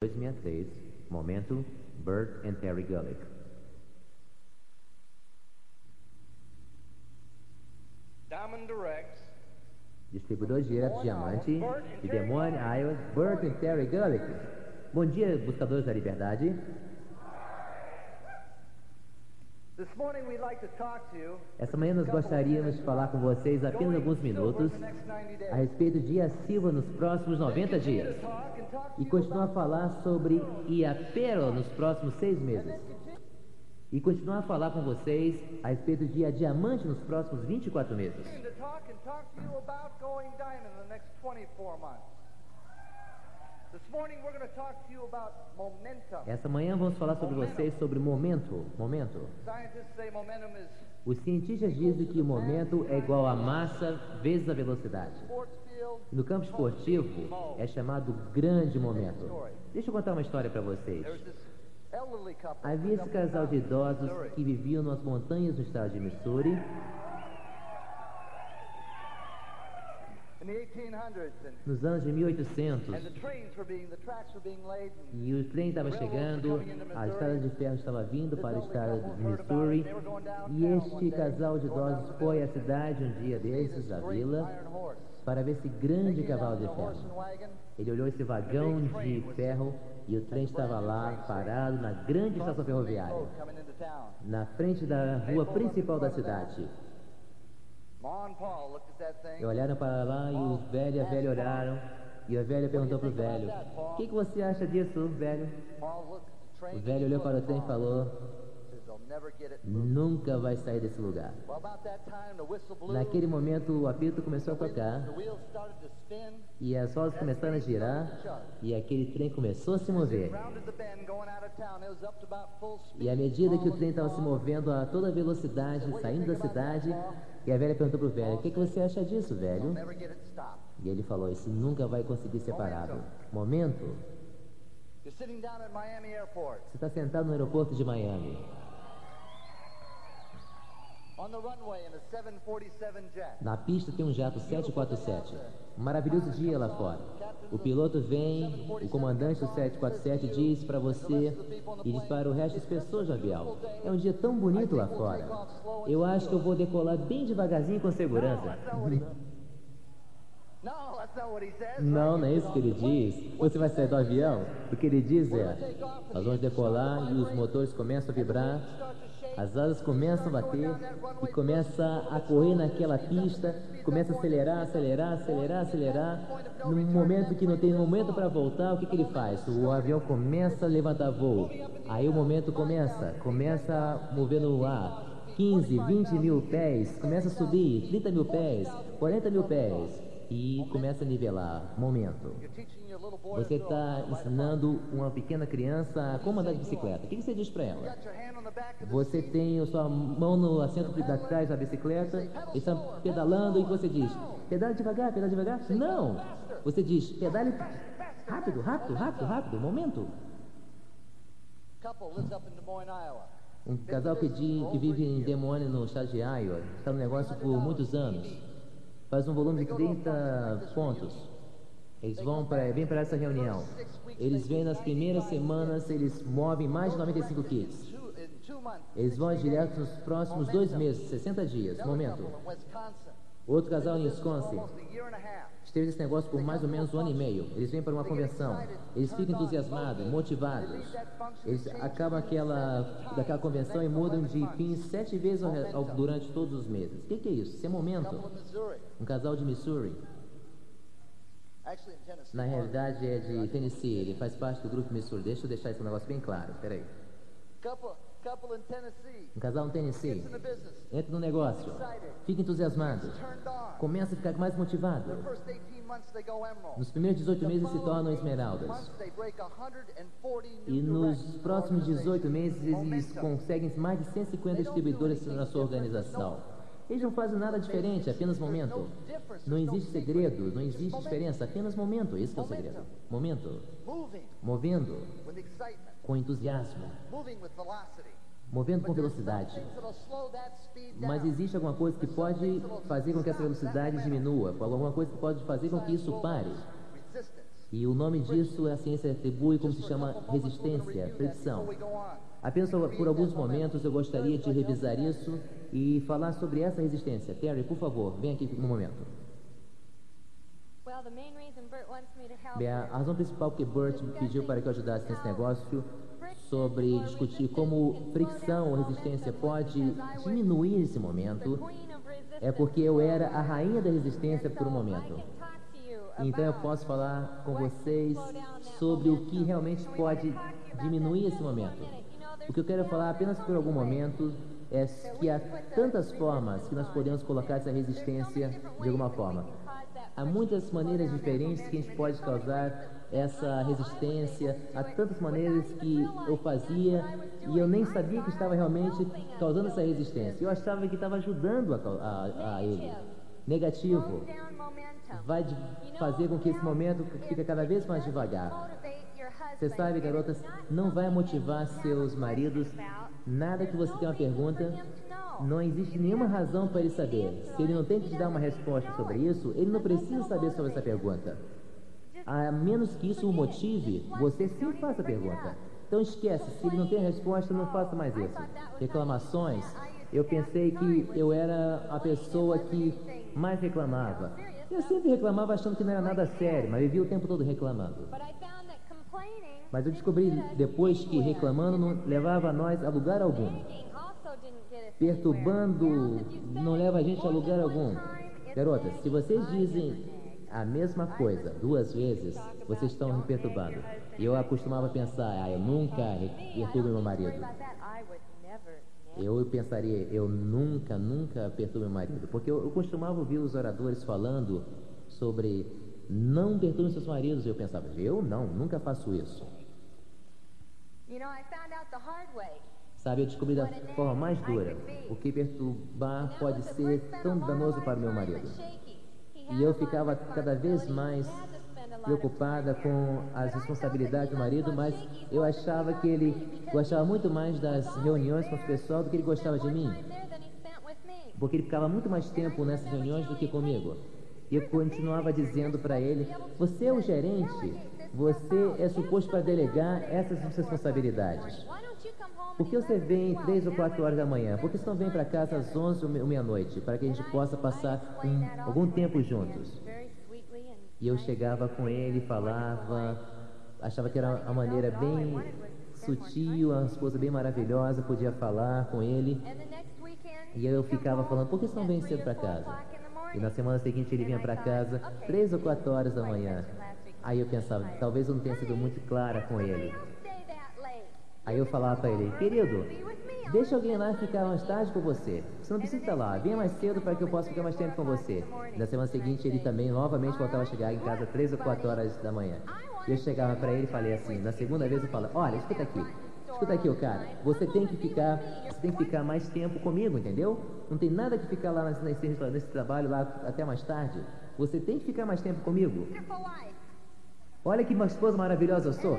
2006, momento Bert and Terry Gullick. Diamond Directs, Distribuidor direto Diamante de Des Moines, Iowa, Bert and Terry Gullick. Bom dia, buscadores da liberdade. Essa manhã nós gostaríamos de falar com vocês apenas alguns minutos a respeito de Ia Silva nos próximos 90 dias e continuar a falar sobre Iapero nos próximos seis meses. e continuar a falar com vocês a respeito de A Diamante nos próximos 24 meses. Essa manhã vamos falar sobre vocês sobre momento, momento. Os cientistas dizem que o momento é igual a massa vezes a velocidade. No campo esportivo é chamado grande momento. Deixa eu contar uma história para vocês. Havia esse casal de idosos que viviam nas montanhas do estado de Missouri nos anos de 1800 and the trains were being, the tracks were being laid and e o trem estava chegando, a estrada de ferro estava vindo para o estado de Missouri. E este casal de idosos foi à cidade um dia desses, à vila, para ver esse grande cavalo de ferro. Ele olhou esse vagão de ferro e o trem estava lá parado na grande estação ferroviária, na frente da rua principal da cidade. E olharam para lá e os velhos e a velha olharam. E a velha perguntou para o velho: O que, que você acha disso, velho? O velho olhou para o trem e falou. Nunca vai sair desse lugar. Naquele momento, o apito começou a tocar e as rodas começaram a girar e aquele trem começou a se mover. E à medida que o trem estava se movendo a toda velocidade, saindo da cidade, e a velha perguntou para o velho: O que, que você acha disso, velho? E ele falou: Isso nunca vai conseguir ser parado. Momento. Você está sentado no aeroporto de Miami. Na pista tem um jato 747. Um maravilhoso dia lá fora. O piloto vem, o comandante do 747 diz para você e diz para o resto das pessoas do avião: É um dia tão bonito lá fora. Eu acho que eu vou decolar bem devagarzinho com segurança. Não, não é isso que ele diz. Você vai sair do avião? O que ele diz é: Nós vamos decolar e os motores começam a vibrar, as asas começam a bater e começa a correr naquela pista, começa a acelerar, acelerar, acelerar, acelerar. No momento que não tem momento para voltar, o que, que ele faz? O avião começa a levantar voo. Aí o momento começa, começa a mover no ar. 15, 20 mil pés, começa a subir, 30 mil pés, 40 mil pés e começa a nivelar. Momento. Você está ensinando uma pequena criança a como andar de bicicleta. O que você diz para ela? Você tem a sua mão no assento de trás da bicicleta, está pedalando e você diz: pedale devagar, pedale devagar. Não! Você diz: pedale rápido, rápido, rápido, rápido. Momento. Um casal que, di- que vive em Des Moines, no estado de Iowa, está no negócio por muitos anos. Faz um volume de 30 pontos. Eles vão para vêm para essa reunião. Eles vêm nas primeiras semanas, eles movem mais de 95 kits. Eles vão direto nos próximos dois meses, 60 dias. Momento. Outro casal em Wisconsin esteve nesse negócio por mais ou menos um ano e meio. Eles vêm para uma convenção. Eles ficam entusiasmados, motivados. Eles acabam aquela, daquela convenção e mudam de pins sete vezes ao ao- durante todos os meses. O que, que é isso? Isso é momento. Um casal de Missouri. Na realidade é de Tennessee. Ele faz parte do grupo Missouri. Deixa eu deixar esse negócio bem claro. Peraí. Um casal no Tennessee. Entra no negócio. Fica entusiasmado. Começa a ficar mais motivado. First 18 months they go emerald. Nos primeiros 18 meses se tornam esmeraldas. Months they break 140 E nos próximos 18 meses eles conseguem mais de 150 distribuidores na sua organização. Eles não fazem nada diferente, apenas momento. Não existe segredo, não existe diferença, apenas momento. Esse é o segredo. Momento. Movendo com entusiasmo. Movendo com velocidade. Mas existe alguma coisa que pode fazer com que essa velocidade diminua, alguma coisa que pode fazer com que isso pare. E o nome disso a ciência atribui como se chama resistência, fricção. Apenas por alguns momentos eu gostaria de revisar isso e falar sobre essa resistência. Terry, por favor, vem aqui no momento. Bem, a razão principal que Bert me pediu para que eu ajudasse nesse negócio sobre discutir como fricção ou resistência pode diminuir esse momento é porque eu era a rainha da resistência por um momento. Então eu posso falar com vocês sobre o que realmente pode diminuir esse momento. O que eu quero falar apenas por algum momento é que há tantas formas que nós podemos colocar essa resistência de alguma forma. Há muitas maneiras diferentes que a gente pode causar essa resistência, há tantas maneiras que eu fazia e eu nem sabia que estava realmente causando essa resistência. Eu achava que estava ajudando a, a, a ele. Negativo vai fazer com que esse momento fique cada vez mais devagar. Você sabe, garotas, não vai motivar seus maridos nada que você tenha uma pergunta. Não existe nenhuma razão para ele saber. Se ele não tem que te dar uma resposta sobre isso, ele não precisa saber sobre essa pergunta. A menos que isso o motive, você sim faça a pergunta. Então esquece, se ele não tem resposta, não faça mais isso. Reclamações, eu pensei que eu era a pessoa que mais reclamava. Eu sempre reclamava achando que não era nada sério, mas vivia o tempo todo reclamando. Mas eu descobri depois que reclamando não levava nós a lugar algum. Perturbando não leva a gente a lugar algum. Garotas, se vocês dizem a mesma coisa duas vezes, vocês estão me perturbando. E eu acostumava pensar, ah, eu nunca perturbo meu marido. Eu pensaria, eu nunca, nunca perturbo meu marido. Porque eu, costumava ouvir os oradores falando sobre não perturbe seus maridos. E eu pensava, eu não, nunca faço isso. Sabe, eu descobri da forma mais dura. o que perturbar pode ser tão danoso para o meu marido. E eu ficava cada vez mais preocupada com as responsabilidades do marido, mas eu achava que ele gostava muito mais das reuniões com o pessoal do que ele gostava de mim, porque ele ficava muito mais tempo nessas reuniões do que comigo. E eu continuava dizendo para ele: Você é o gerente, você é suposto para delegar essas responsabilidades. Por que você vem três ou quatro horas da manhã? Por que você não vem para casa às 11 ou me- ou meia-noite, para que a gente possa passar um- algum tempo juntos? E eu chegava com ele, falava, achava que era uma maneira bem sutil, uma esposa bem maravilhosa, podia falar com ele. E eu ficava falando, por que você não vem cedo para casa? E na semana seguinte ele vinha para casa três ou quatro horas da manhã. Aí eu pensava, talvez eu não tenha sido muito clara com ele. Aí eu falava para ele, querido, deixa alguém lá ficar mais tarde com você. Você não precisa estar lá, venha mais cedo para que eu possa ficar mais tempo com você. Na semana seguinte ele também novamente voltava a chegar em casa três ou quatro horas da manhã. Eu chegava para ele e falei assim, na segunda vez eu falo, olha, escuta aqui, escuta aqui, ô cara, você tem que ficar, você tem que ficar mais tempo comigo, entendeu? Não tem nada que ficar lá nesse, nesse trabalho lá até mais tarde. Você tem que ficar mais tempo comigo. Olha que esposa maravilhosa eu sou.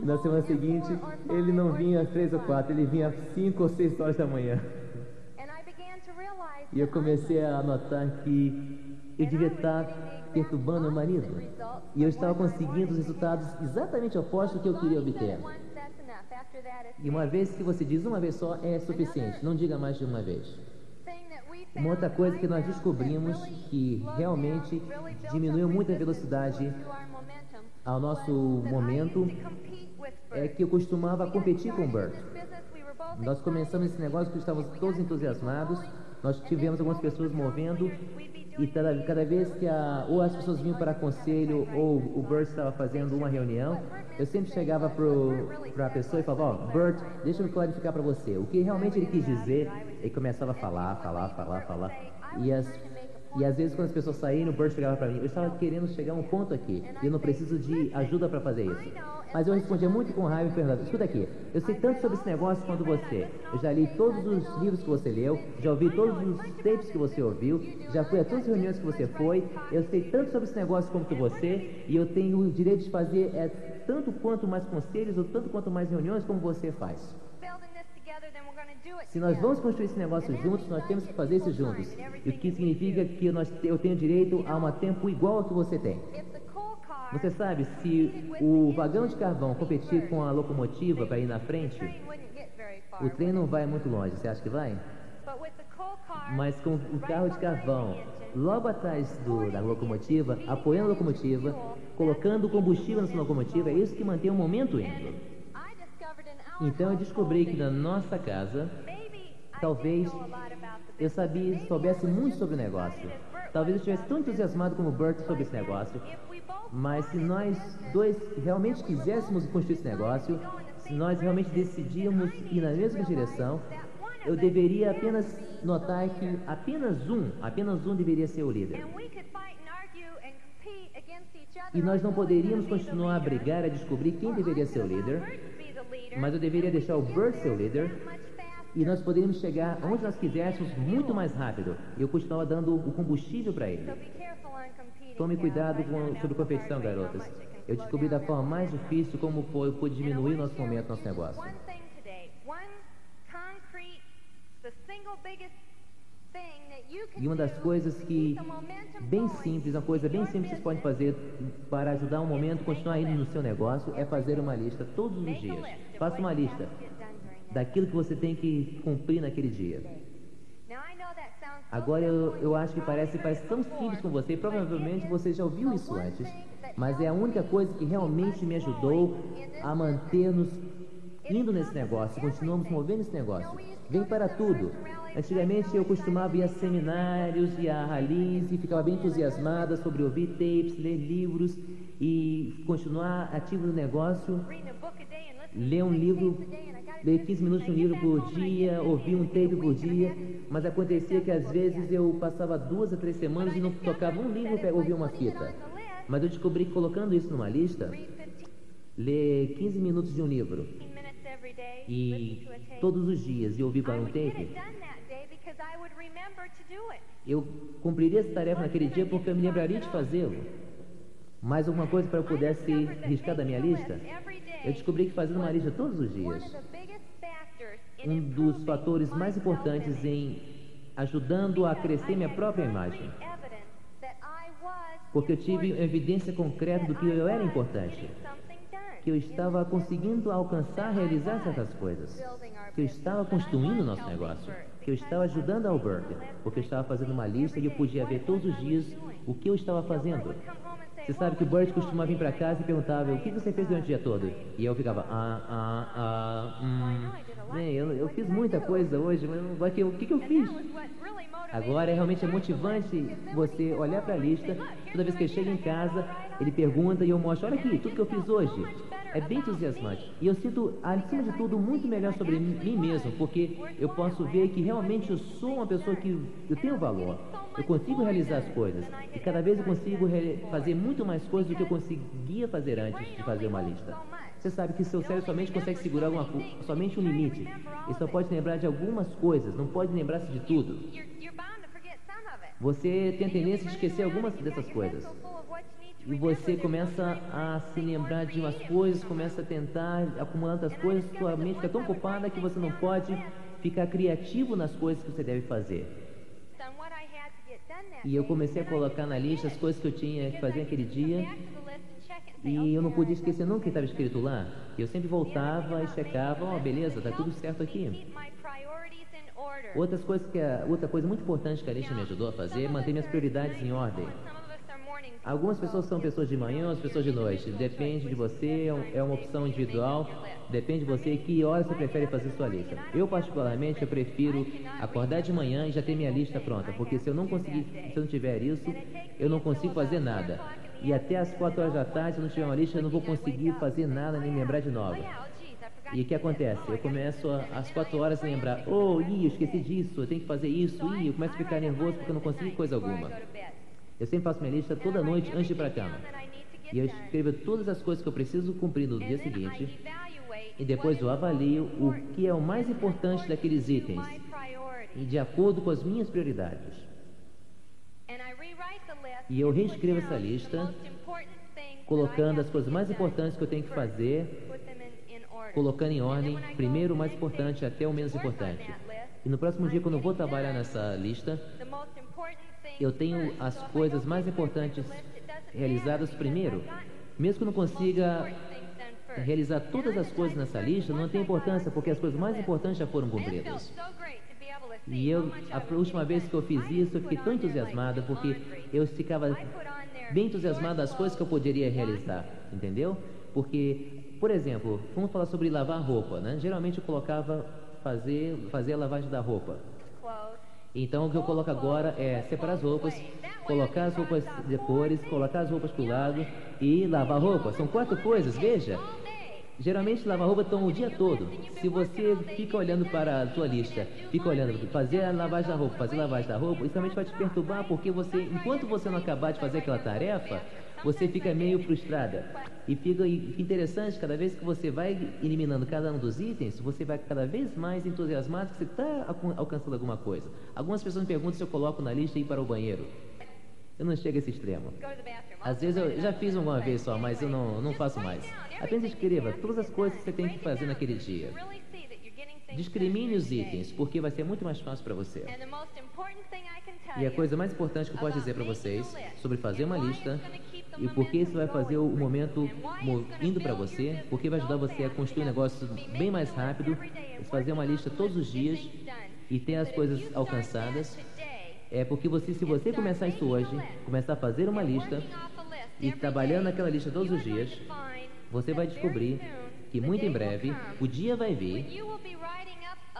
Na semana seguinte, ele não vinha às três ou quatro, ele vinha às cinco ou seis horas da manhã. E eu comecei a notar que eu devia estar perturbando meu marido. E eu estava conseguindo os resultados exatamente opostos que eu queria obter. E uma vez que você diz uma vez só é suficiente, não diga mais de uma vez. Uma outra coisa que nós descobrimos que realmente diminuiu muito a velocidade ao nosso momento é que eu costumava competir com o Bert. Nós começamos esse negócio porque estávamos todos entusiasmados, nós tivemos algumas pessoas movendo e cada, vez que a, ou as pessoas vinham para conselho ou o Bert estava fazendo uma reunião, eu sempre chegava para a pessoa e falava, ó, Bert, deixa eu clarificar para você. O que realmente ele quis dizer, ele começava a falar, falar, falar, falar. E as e às vezes quando as pessoas saíram, o Bert chegava para mim, eu estava querendo chegar a um ponto aqui, e eu não preciso de ajuda para fazer isso. Mas eu respondia muito com raiva e perguntava, escuta aqui, eu sei tanto sobre esse negócio quanto você. Eu já li todos os livros que você leu, já ouvi todos os tapes que você ouviu, já fui a todas as reuniões que você foi, eu sei tanto sobre esse negócio quanto você, e eu tenho o direito de fazer é, tanto quanto mais conselhos ou tanto quanto mais reuniões como você faz. Se nós vamos construir esse negócio juntos, nós temos que fazer isso juntos. E o que significa que nós, eu tenho direito a um tempo igual ao que você tem. Você sabe, se o vagão de carvão competir com a locomotiva para ir na frente, o trem não vai muito longe. Você acha que vai? Mas com o carro de carvão logo atrás do- da locomotiva, apoiando a locomotiva, colocando combustível nessa locomotiva, é isso que mantém o momento indo. Então eu descobri que na nossa casa, talvez eu sabia, soubesse muito sobre o negócio. Talvez eu estivesse tão entusiasmado como Bert sobre esse negócio. Mas se nós dois realmente quiséssemos construir esse negócio, se nós realmente decidíamos ir na mesma direção, eu deveria apenas notar que apenas um, apenas um deveria ser o líder. E nós não poderíamos continuar a brigar, a descobrir quem deveria ser o líder, mas eu deveria deixar o Bert ser o líder. E nós poderíamos chegar onde nós quiséssemos muito mais rápido. Eu continuava dando o combustível para ele. Tome cuidado com, sobre competição, garotas. Eu descobri da forma mais difícil como foi, pude diminuir nosso momento, nosso negócio. E uma das coisas que, bem simples, uma coisa bem simples que você pode business fazer para ajudar um momento, continuar indo no seu negócio, é fazer uma lista todos os dias. Faça uma lista daquilo que você tem que cumprir naquele dia. Agora eu, eu acho que parece, parece tão simples com você, provavelmente você já ouviu isso antes, mas é a única coisa que realmente me ajudou a manter-nos indo nesse negócio, continuamos movendo esse negócio. Vem para tudo. Antigamente eu costumava ir a seminários e a rallies e ficava bem entusiasmada sobre ouvir tapes, ler livros e continuar ativo no negócio, ler um livro, ler do 15 this. minutos de um livro por dia, ouvir um tape por dia, mas acontecia que às vezes eu passava duas a três semanas e não tocava um livro para ouvir uma fita. Mas eu descobri que colocando isso numa lista, Read 15 ler 15 minutos de um livro e todos os dias e ouvir para um tape, eu cumpriria essa tarefa naquele dia porque eu me lembraria de fazê-lo. Mais alguma coisa para eu pudesse riscar da minha lista? Eu descobri que fazendo uma lista todos os dias, um dos fatores mais importantes em ajudando a crescer minha própria imagem. Porque eu tive evidência concreta do que eu era importante, que eu estava conseguindo alcançar, realizar certas coisas, que eu estava construindo was nosso negócio, que eu estava ajudando a Bert, list porque eu estava fazendo uma lista e eu podia ver todos os dias o que eu estava fazendo. Você "What sabe que o Bert costumava vir today?" casa e perguntava o que você fez durante o dia todo? E eu ficava, ah, ah, ah, hum, bem, eu, eu fiz muita coisa hoje, mas o que, que, eu fiz? Agora é me realmente é motivante você olhar para a home and lista, say, "Look, here's toda vez que chega did, em casa, ele pergunta e eu mostro, olha aqui, tudo que eu fiz hoje. É bem entusiasmante. E eu sinto, acima de tudo, muito melhor sobre mim mesmo, porque eu posso ver que realmente eu sou uma pessoa que eu tenho valor. Eu consigo realizar as coisas. E cada vez eu consigo fazer muito mais coisas do que eu conseguia fazer antes de fazer uma lista. Você sabe que seu cérebro somente consegue segurar alguma, somente um limite. Ele só pode lembrar de algumas coisas, não pode lembrar-se de tudo. Você tem a tendência de esquecer algumas dessas coisas. E você começa a se lembrar de umas coisas, começa a tentar acumular tantas coisas, sua mente fica tão ocupada que você não pode ficar criativo nas coisas que você deve fazer. E eu comecei a colocar na lista as coisas que eu tinha que fazer naquele dia e eu não podia esquecer nunca o que estava escrito lá. Eu sempre voltava e checava, ó, beleza, tá tudo certo aqui. Outras coisas que outra coisa muito importante que a lista me ajudou a fazer é manter minhas prioridades em ordem. Algumas pessoas são pessoas de manhã, outras pessoas de noite. Depende de você, é é uma opção individual. Depende de você que hora você prefere fazer sua lista. Eu particularmente eu prefiro acordar de manhã e já ter minha lista pronta, porque se eu não conseguir, se eu não tiver isso, eu não consigo fazer nada. E até às 4 horas da tarde, se eu não tiver uma lista, eu não vou conseguir fazer nada nem lembrar de nova. E o que acontece? Eu começo às 4 horas a lembrar, oh, ih, eu esqueci disso, eu tenho que fazer isso, ih, eu começo a ficar nervoso porque eu não consegui coisa alguma. Eu sempre faço minha lista toda noite antes de ir para a cama. E eu escrevo todas as coisas que eu preciso cumprir no dia seguinte. E depois eu avalio o que é o mais importante daqueles itens. E de acordo com as minhas prioridades. E eu reescrevo essa lista, Colocando as coisas mais importantes que eu tenho que fazer, colocando em ordem, primeiro o mais importante até o menos importante. E no próximo dia, quando eu vou trabalhar nessa lista, eu tenho as coisas mais importantes realizadas primeiro. Mesmo que eu não consiga realizar todas as coisas nessa lista, não tem importância, porque as coisas mais importantes já foram cumpridas. E eu, a última vez que eu fiz isso, eu fiquei tão entusiasmada, porque eu ficava bem entusiasmada das coisas que eu poderia realizar, entendeu? Porque, por exemplo, vamos falar sobre lavar roupa, né? Geralmente eu colocava fazer, fazer a lavagem da roupa. Então o que eu coloco agora é separar as roupas, colocar as roupas de cores, colocar as roupas pro lado e lavar roupa. São quatro coisas, veja. Geralmente lavar roupa toma o dia todo. Se você fica olhando para a tua lista, fica olhando, fazer a lavagem da roupa, fazer a lavagem da roupa, isso realmente vai te perturbar porque você, enquanto você não acabar de fazer aquela tarefa, você fica meio frustrada. E fica e interessante, cada vez que você vai eliminando cada um dos itens, você vai cada vez mais entusiasmado que você está alcançando alguma coisa. Algumas pessoas me perguntam se eu coloco na lista ir para o banheiro. Eu não chego a esse extremo. Às vezes eu já fiz uma vez só, mas eu não, não faço mais. Apenas escreva todas as coisas que você tem que fazer naquele dia. Discrimine os itens, porque vai ser muito mais fácil para você. E a you coisa mais importante que eu posso dizer para vocês sobre fazer uma lista e por que isso vai fazer o momento mo- indo para você, porque vai ajudar você a construir um negócio bem mais rápido, fazer uma lista todos os dias e ter as coisas alcançadas. É porque você, se você começar isso hoje, começar a fazer uma lista e trabalhando naquela lista todos os dias, você vai descobrir que muito em breve o dia vai vir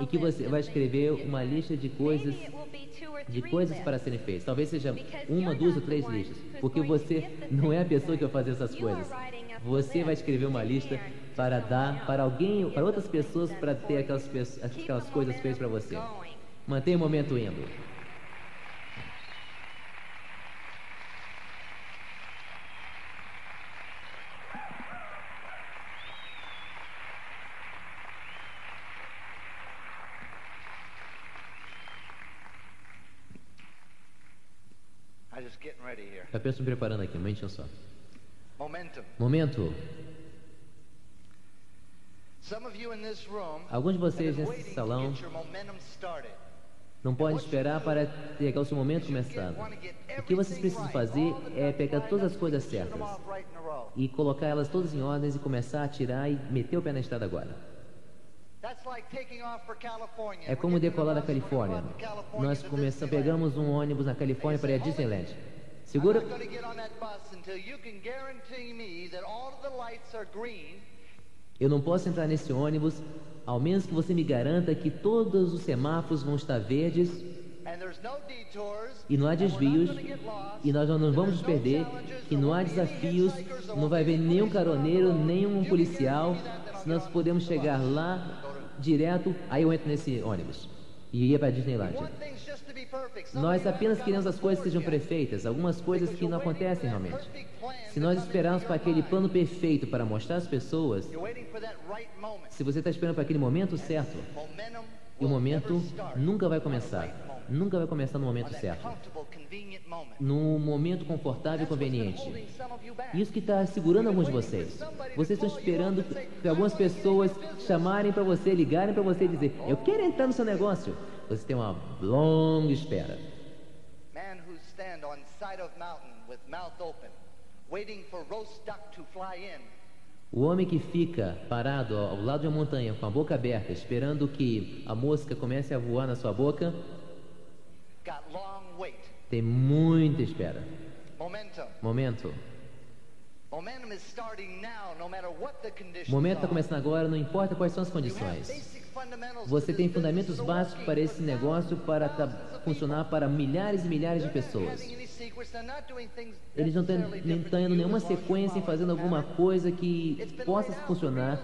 e que você vai escrever uma lista de coisas de coisas para serem feitas. Talvez seja uma, duas ou três listas, porque você não é a pessoa que vai fazer essas coisas. Você vai escrever uma lista para dar para alguém, para outras pessoas, para ter aquelas, aquelas coisas feitas para você. Mantenha o momento indo. Já penso me preparando aqui, um momentinho só. Momentum. Momento. Alguns de vocês nesse salão não podem esperar para ter o seu momento começado. O que vocês precisam fazer é pegar todas as coisas certas e colocar elas todas em ordens e começar a tirar e meter o pé na estrada agora. É como decolar da Califórnia. Nós começamos, pegamos um ônibus na Califórnia para ir a Disneyland. Segura, eu não posso entrar nesse ônibus, ao menos que você me garanta que todos os semáforos vão estar verdes e não há desvios e nós não vamos nos perder, there não há desafios, não vai haver nenhum caroneiro, nenhum policial. Se nós podemos chegar lá direto, aí eu entro nesse ônibus e ia para Disneyland. Nós apenas queremos as coisas bored sejam perfeitas, algumas coisas que não acontecem realmente. Se nós esperarmos para aquele plano perfeito para mostrar às pessoas, se você está esperando para aquele momento certo, o momento nunca vai começar. Nunca vai começar no momento that certo, no momento confortável e conveniente. Isso que está segurando alguns de vocês. Vocês estão esperando que algumas pessoas chamarem para você, ligarem para você e dizer: Eu quero entrar no seu negócio. Você tem uma longa espera. O homem que fica parado ao lado de uma montanha com a boca aberta, esperando que a mosca comece a voar na sua boca. Tem muita espera. Momentum. Momento. Momentum is starting now, no matter what the conditions O momento está começando agora, não importa quais são as condições. Você tem fundamentos básicos para esse negócio para funcionar para milhares e milhares de pessoas. Eles não estão you nenhuma sequência em fazendo the alguma coisa que possa funcionar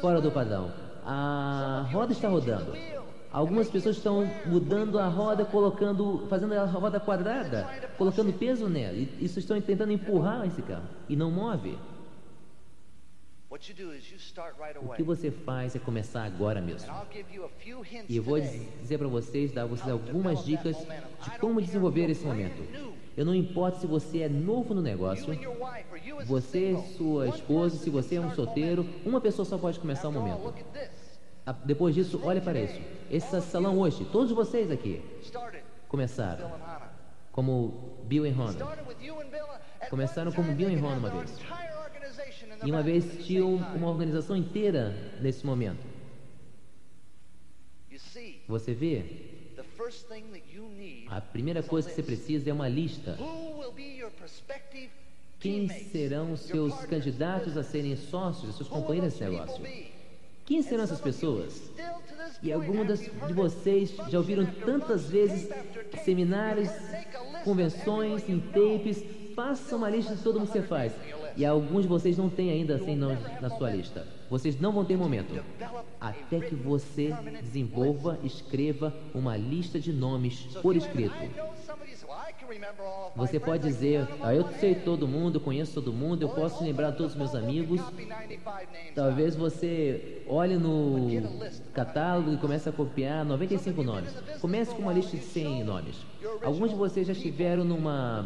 fora do padrão. A roda está rodando. Algumas pessoas estão mudando a roda, colocando, fazendo a roda quadrada, colocando peso nela. E isso estão tentando empurrar esse carro e não move. O que você faz é começar agora mesmo. E eu vou dizer para vocês, dar a vocês algumas dicas de como desenvolver esse momento. Eu não importo se você é novo no negócio, você, sua esposa, se você é um solteiro, uma pessoa só pode começar o momento. Depois disso, olha para isso. Esse salão hoje, todos vocês aqui começaram como Bill e. At Começaram como Bill e have uma vez. E uma vez tinha um- uma organização inteira nesse momento. Você vê, a primeira coisa que você precisa é uma lista. Quem serão seus candidatos a serem sócios, os seus companheiros people negócio? Quem serão essas pessoas? E algumas de vocês já ouviram tantas vezes seminários, convenções, em tapes. Faça uma lista de todo mundo que você faz. E alguns de vocês não têm ainda sem nomes na sua lista. Vocês não vão ter momento. Até que você desenvolva, escreva uma lista de nomes por escrito. I know some of you say, "Well, I can remember all of my Você pode dizer, ah, eu sei hand." todo mundo, conheço todo mundo, eu posso lembrar todos os meus amigos. Talvez você olhe no catálogo e comece a copiar 95 nomes. Comece com uma lista de 100 nomes. Alguns de vocês já estiveram numa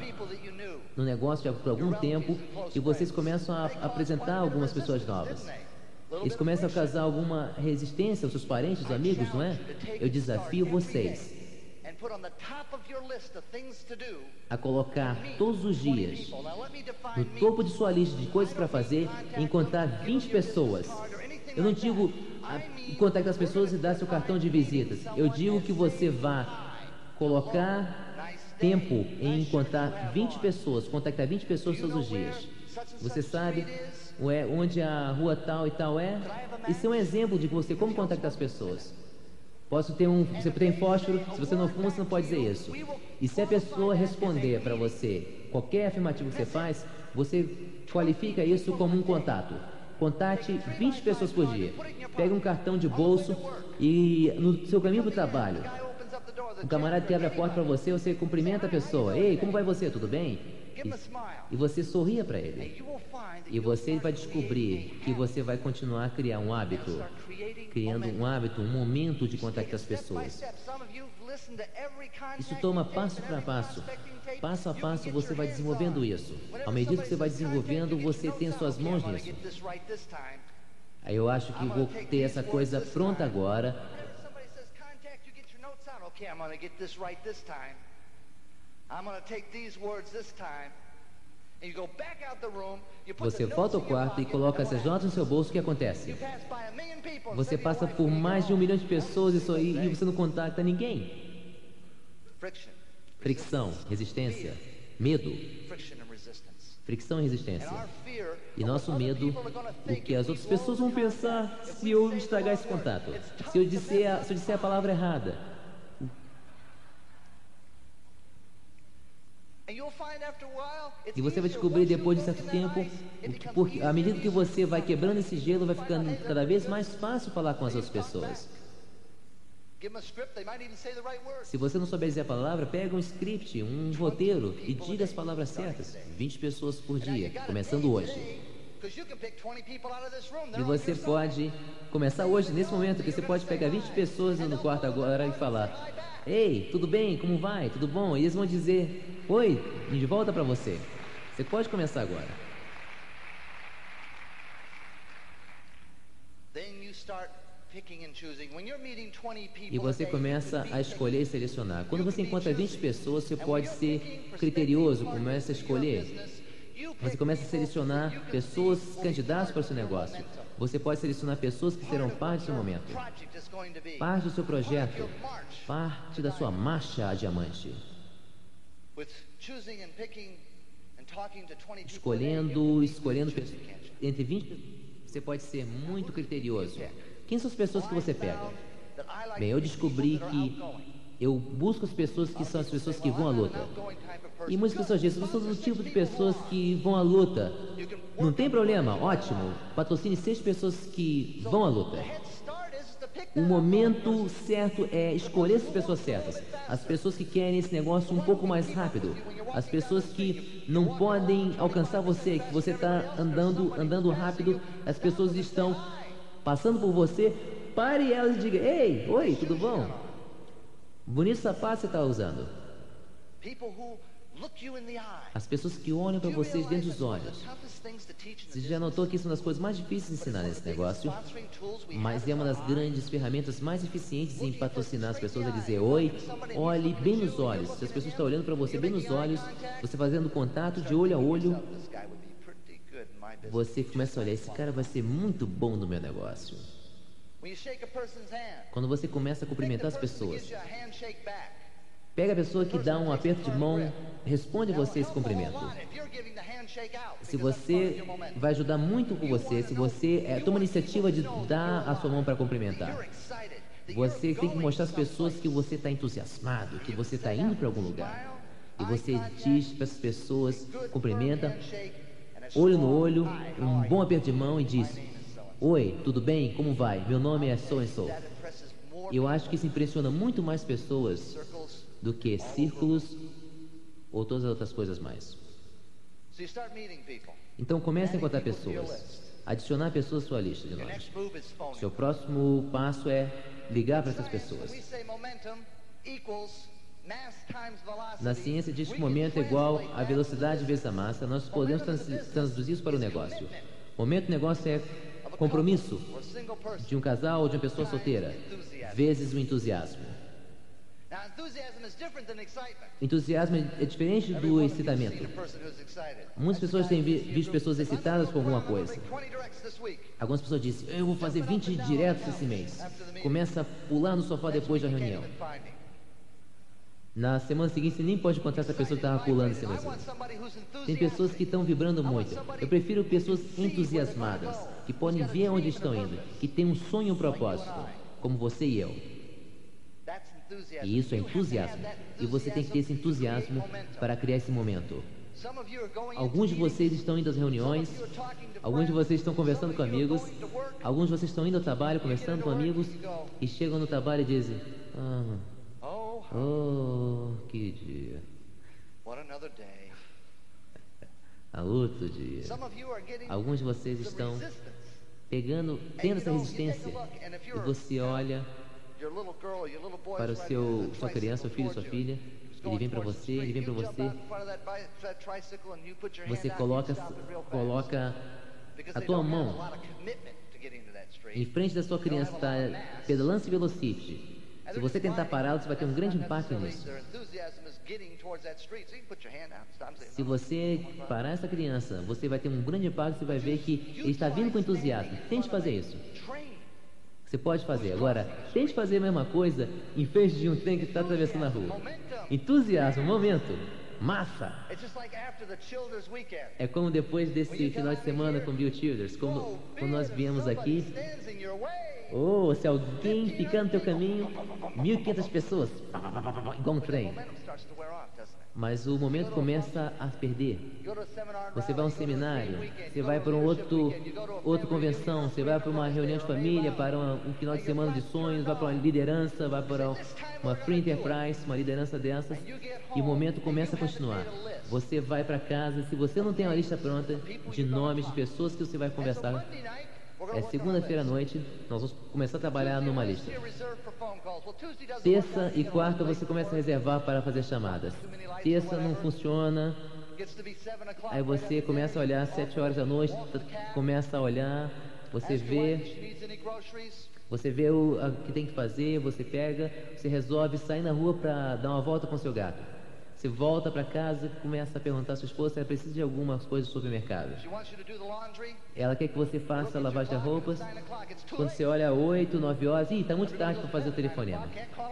no negócio por algum tempo e vocês começam a apresentar algumas pessoas novas. Eles começam a causar alguma resistência aos seus parentes, os amigos, não é? Eu desafio vocês a colocar todos os dias no topo de sua lista de coisas para fazer, encontrar 20 pessoas. Eu não digo ah, contactar as pessoas e dar seu cartão de visitas. Eu digo que você vá colocar tempo em encontrar 20 pessoas, contactar 20 pessoas todos os dias. Você sabe ué, onde a rua tal e tal é? Isso é um exemplo de você como contactar as pessoas. Posso ter um, você tem fósforo, se você não fuma, você não pode dizer isso. E se a pessoa responder para você qualquer afirmativo que você faz, você qualifica isso como um contato. Contate 20 pessoas por dia. Pega um cartão de bolso e no seu caminho para o trabalho, o camarada que abre a porta para você, você cumprimenta a pessoa. Ei, como vai você? Tudo bem? E, e você sorria para ele. E você vai descobrir que você vai continuar a criar um hábito, criando um hábito, um momento de contactar as pessoas. Isso toma passo para passo. Passo a passo você vai desenvolvendo isso. À medida que você vai desenvolvendo, você tem suas mãos nisso. Aí eu acho que vou ter essa coisa pronta agora. Você volta ao quarto e coloca essas notas no seu bolso. O que acontece? Você passa por mais de um milhão de pessoas e, só- e você não contacta ninguém. Fricção, resistência, medo. Fricção e resistência. E nosso medo, o que as outras pessoas vão pensar se eu estragar esse contato. Se eu disser, a- se eu disser a palavra errada. E você vai descobrir depois de certo tempo, porque à medida que você vai quebrando esse gelo, vai ficando cada vez mais fácil falar com as outras pessoas. Se você não souber dizer a palavra, pega um script, um roteiro e diga as palavras certas. 20 pessoas por dia, começando hoje. today, 'cause you can pick 20 people out of this room. E você pode começar hoje, nesse momento, que você pode pegar 20 pessoas no quarto agora e falar: Ei, tudo bem? Como vai? Tudo bom? E eles vão dizer: Oi, de volta para você. Você pode começar agora. Then you start picking and choosing. When you're meeting 20 people E você começa a escolher e selecionar. Quando você encontra 20 pessoas, você pode ser criterioso, começa a escolher. Você começa a selecionar pessoas candidatas para o seu negócio. Você pode selecionar pessoas que serão parte do seu momento. Parte do seu projeto, parte da sua marcha a diamante. Escolhendo, escolhendo? Entre 20, você pode ser muito criterioso. Quem são as pessoas que você pega? Bem, eu descobri que eu busco as pessoas que são as pessoas que vão à luta. E muitas pessoas dizem, eu sou do tipo de pessoas que vão à luta. Não tem problema, ótimo. Patrocine seis pessoas que vão à luta. O momento certo é escolher as pessoas certas. As pessoas que querem esse negócio um pouco mais rápido. As pessoas que não podem alcançar você, que você está andando, andando rápido. As pessoas estão passando por você. Pare elas e diga: Ei, oi, tudo bom? Bonito sapato você está usando. As pessoas que olham para vocês dentro dos olhos. Você já notou que isso é uma das coisas mais difíceis de ensinar nesse negócio? Mas é uma das grandes ferramentas mais eficientes em patrocinar as pessoas a dizer oi, olhe bem nos olhos. Se as pessoas estão olhando para você bem nos olhos, você fazendo contato de olho a olho, você começa a olhar, esse cara vai ser muito bom no meu negócio. Quando você começa a cumprimentar as pessoas, pega a pessoa que dá um aperto de mão, responde você esse cumprimento. Se você vai ajudar muito com você, se você é, toma a iniciativa de dar a sua mão para cumprimentar. Você tem que mostrar às pessoas que você está entusiasmado, que você está indo para algum lugar. E você diz para as pessoas, cumprimenta, olho no olho, um bom aperto de mão e diz: Oi, tudo bem? Como vai? Meu nome é so and so. Eu acho que isso impressiona muito mais pessoas. Do que círculos ou todas as outras coisas mais. Então comece a encontrar pessoas, adicionar pessoas à sua lista de nomes. Seu próximo passo é ligar para essas pessoas. Na ciência diz que o momento é igual à velocidade vezes a massa. Nós podemos trans- traduzir isso para o negócio. Momento do negócio é compromisso de um casal ou de uma pessoa solteira, vezes o entusiasmo. Entusiasmo é diferente Every do excitamento. Muitas pessoas têm vi- visto pessoas excitadas com alguma coisa. Take 20 directs this week. Algumas pessoas dizem, eu vou fazer 20 diretos esse mês. Começa a pular no sofá depois da reunião. Na semana seguinte você nem pode encontrar essa pessoa que estava pulando esse mês. Tem pessoas que estão vibrando muito. Eu prefiro pessoas entusiasmadas, que podem ver onde estão indo, que têm um sonho e um propósito, como você e eu. E isso é entusiasmo. E você tem que ter esse entusiasmo para criar esse momento. Alguns de vocês estão indo às reuniões, alguns de vocês estão conversando com amigos, alguns de vocês estão indo ao trabalho, conversando com amigos, e chegam no trabalho e dizem: Ah, Oh, oh, que dia. A outro dia. Alguns de vocês estão pegando, And tendo essa resistência. E você olha para o seu, sua criança, seu filho, sua filha, ele vem para você, ele vem para você, você coloca, coloca a tua mão em frente da sua criança, está pedalando esse velocity. Se você tentar pará-lo, você vai ter um grande impacto nisso. Se "No, você parar essa criança, você vai ter um grande impacto, você vai ver que ele está vindo com entusiasmo. Tente fazer isso. Você pode fazer. Agora, tente fazer a mesma coisa em frente de um trem que está atravessando a rua. Entusiasmo, momento, massa. É como depois desse final de semana com Bill Childers, quando, quando nós viemos aqui, ou se alguém ficar no teu caminho, 1.500 pessoas, igual um trem. Mas o momento começa a perder. Você vai a um seminário, você vai para um outro, outra convenção, você vai para uma reunião de família, para uma- um final de semana de sonhos, vai para uma liderança, vai para uma free enterprise, uma liderança dessas, e o momento começa a continuar. Você vai para casa, se você não tem uma lista pronta de nomes de pessoas que você vai conversar, é segunda-feira à noite, nós vamos começar a trabalhar numa lista. Terça e quarta você começa a reservar para fazer chamadas. Terça não funciona, Aí você começa a olhar às sete horas da noite, começa a olhar, você vê, você vê o que tem que fazer, você pega, você resolve sair na rua para dar uma volta com seu gato. Você volta para casa, começa a perguntar à sua esposa se ela precisa de algumas coisas do supermercado. Ela quer que você faça a lavagem de roupas. Quando você olha 8, 9 horas, ih, tá muito tarde para fazer o telefonema.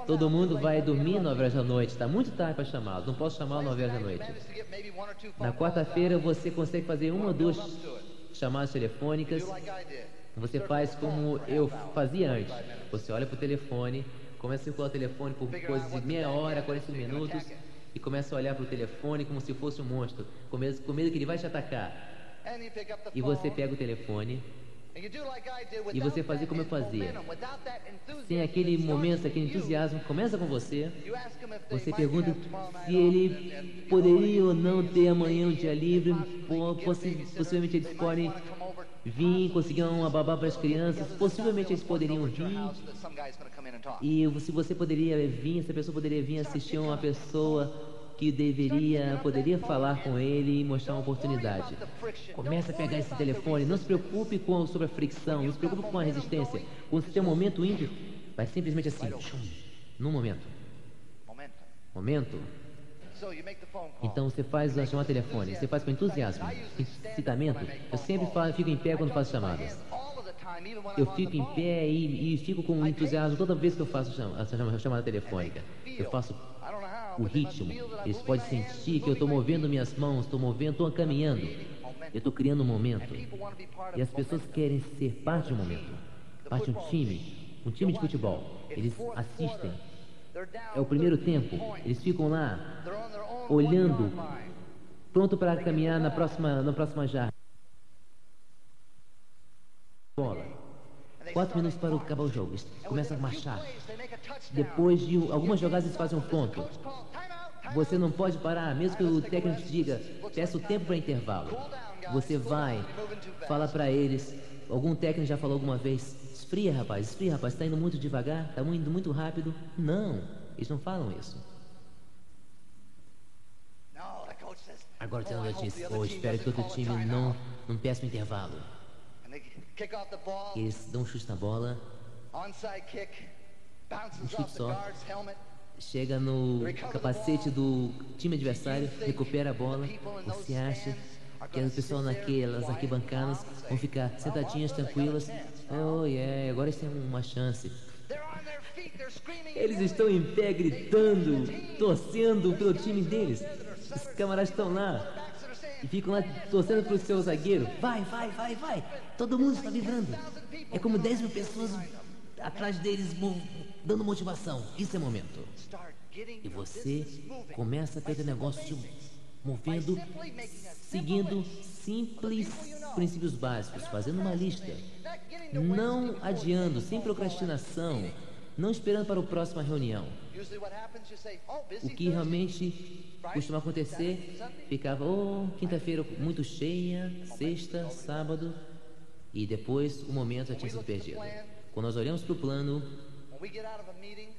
Todo mundo vai dormir 9 horas da noite, tá muito tarde para chamá-lo, não posso chamá-lo 9 horas da noite. Na quarta-feira você consegue fazer uma ou duas chamadas telefônicas. Você faz como eu fazia antes. Você olha pro telefone, começa a circular o telefone por coisa de meia hora, 45 minutos, e começa a olhar pro telefone como se fosse um monstro, com medo, com medo que ele vai te atacar. E você pega o telefone, e você that como eu fazia. sem aquele momento, aquele entusiasmo, começa com você. Você pergunta se ele poderia ou não ter amanhã um dia livre. babysitter, Possivelmente eles podem vir, conseguir uma babá para as crianças. Possivelmente eles poderiam vir. E se você poderia vir, essa pessoa poderia vir assistir a uma pessoa que deveria, poderia falar com ele e mostrar uma oportunidade. Comece a pegar esse telefone, não se preocupe com, sobre a fricção, não se preocupe com a resistência. Quando você tem um momento indo, vai simplesmente assim, tchum, num momento. Momento. Então você faz a chamada telefone, você faz com entusiasmo, excitamento. Eu sempre fa- fico em pé quando faço chamadas. Eu fico em pé e, e fico com entusiasmo toda vez que eu faço chama- chama- chamada telefônica. Eu faço o ritmo. Eles podem sentir que eu estou movendo minhas mãos, estou movendo, estou caminhando. Eu estou criando um momento. E as pessoas querem ser parte de um momento, parte de um time, um time de futebol. Eles assistem. É o primeiro 13 tempo. Eles ficam lá, olhando, pronto para caminhar na próxima, na próxima jarda. Bola. Quatro minutos para acabar o jogo. Eles começam a marchar. Depois de algumas jogadas eles fazem um ponto. Você não pode parar, mesmo que o técnico te diga, peça o tempo para intervalo. Você vai, fala para eles. Algum técnico já falou alguma vez, esfria rapaz, esfria rapaz, está indo muito devagar, está indo muito rápido. Não, eles não falam isso. Agora o "Oh, I treinador diz, oh, espero que outro time timeout." não, não peça o intervalo. Eles dão um chute na bola, bounces chute só. chega no capacete do time adversário, recupera a bola. Você acha que o pessoal naquelas arquibancadas vão ficar sentadinhas, tranquilas? Oh, yeah, agora eles têm uma chance. Eles estão em pé gritando, torcendo pelo time deles. Os camaradas estão lá e ficam lá torcendo pro seu zagueiro. Vai, vai, vai, vai. Todo mundo está vibrando. É como 10 mil pessoas atrás deles dando motivação. Isso é momento. E você começa a ter negócio movendo, seguindo simples princípios básicos, fazendo uma lista. Não adiando, sem procrastinação, não esperando para a próxima reunião. O que realmente costuma acontecer, ficava, oh, quinta-feira muito cheia, sexta, sábado, e depois o momento já tinha sido perdido. Quando nós olhamos para o plano,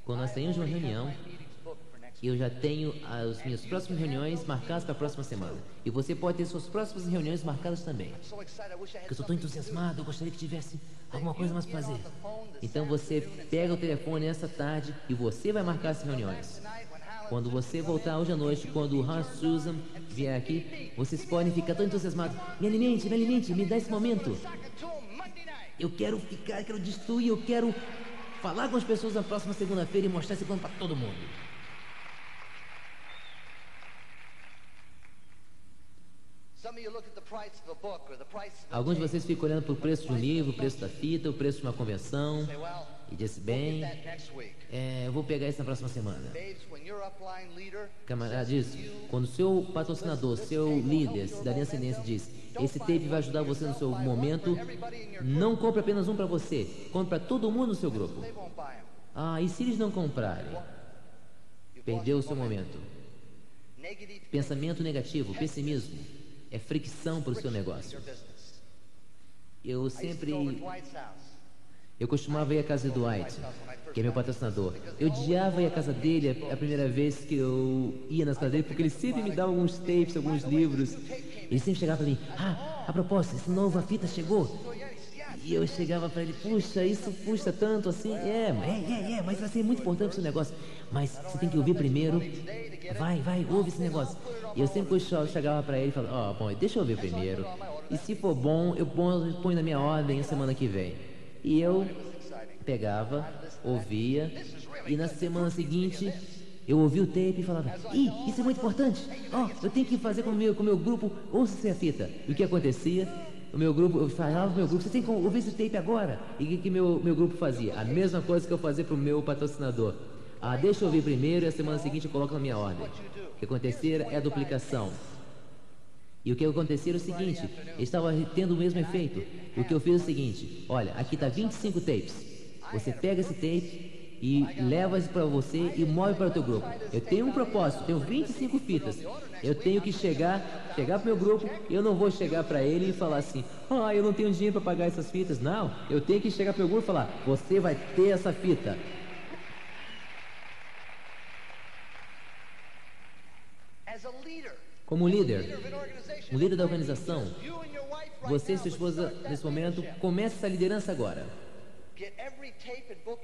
Quando nós saímos de uma reunião, eu já tenho as minhas próximas reuniões marcadas para a próxima semana. E você pode ter suas próximas reuniões marcadas também. Porque eu estou do. entusiasmado, eu gostaria que tivesse alguma coisa mais para fazer. Então você pega o telefone essa tarde e você vai marcar essas reuniões. Quando você voltar hoje à noite, quando o Hans Susan vier aqui, vocês podem ficar tão entusiasmados. Me alimente, me alimente, me dá esse momento. Eu quero ficar, eu quero destruir, eu quero falar com as pessoas na próxima segunda-feira e mostrar esse plano para todo mundo. Alguns de vocês ficam olhando para o preço de um livro, o preço da fita, o preço de uma convenção. E we'll bem, é, eu vou pegar isso na próxima semana. Camarada diz, quando seu patrocinador, seu líder, cidadania ascendência diz, esse tape vai ajudar você no seu momento, não compre apenas um para você, compre para todo mundo no seu grupo. Ah, e se eles não comprarem? Perdeu o seu momento. Pensamento negativo, pessimismo, é fricção para o seu negócio. Eu sempre, eu costumava ir à casa do Dwight, que é meu patrocinador. Eu odiava ir à casa dele a a primeira vez que eu ia nas casas dele, porque ele sempre me dava alguns tapes, alguns livros. Ele sempre chegava para mim, ah, a propósito, esse novo a fita chegou. E eu chegava para ele, puxa, isso custa tanto assim? É, é, é, é, mas vai ser muito importante seu negócio. Mas você tem que ouvir primeiro. Vai, vai, ouve esse negócio. E eu sempre puxava- chegava para ele e falava, ó, bom, deixa eu ouvir primeiro. E se for bom, eu ponho, na minha ordem a semana que vem. E eu pegava, ouvia, e na semana seguinte eu ouvia o tape e falava, ih, isso é muito importante, ó, eu tenho que fazer com o meu, com meu grupo, ouça essa fita. E o que acontecia? O meu grupo, eu falava pro meu grupo, você tem que ouvir esse tape agora. E o que, que meu, meu grupo fazia? A mesma coisa que eu fazia pro meu patrocinador. Ah, deixa eu ouvir primeiro e a semana seguinte eu coloco na minha ordem. O que acontecer é a duplicação. E o que acontecia era o seguinte, estava tendo o mesmo efeito. O que eu fiz é o seguinte, olha, aqui tá 25 tapes. Você pega esse tape e leva para você e move para o teu grupo. Eu tenho um propósito, tenho 25 fitas. Eu tenho que chegar, chegar pro meu grupo, eu não vou chegar para ele e falar assim: "Ah, eu não tenho dinheiro para pagar essas fitas". Não, eu tenho que chegar pro meu grupo e falar: "Você vai ter essa fita". Como líder, um líder da organização, você e sua esposa nesse momento comece essa liderança agora.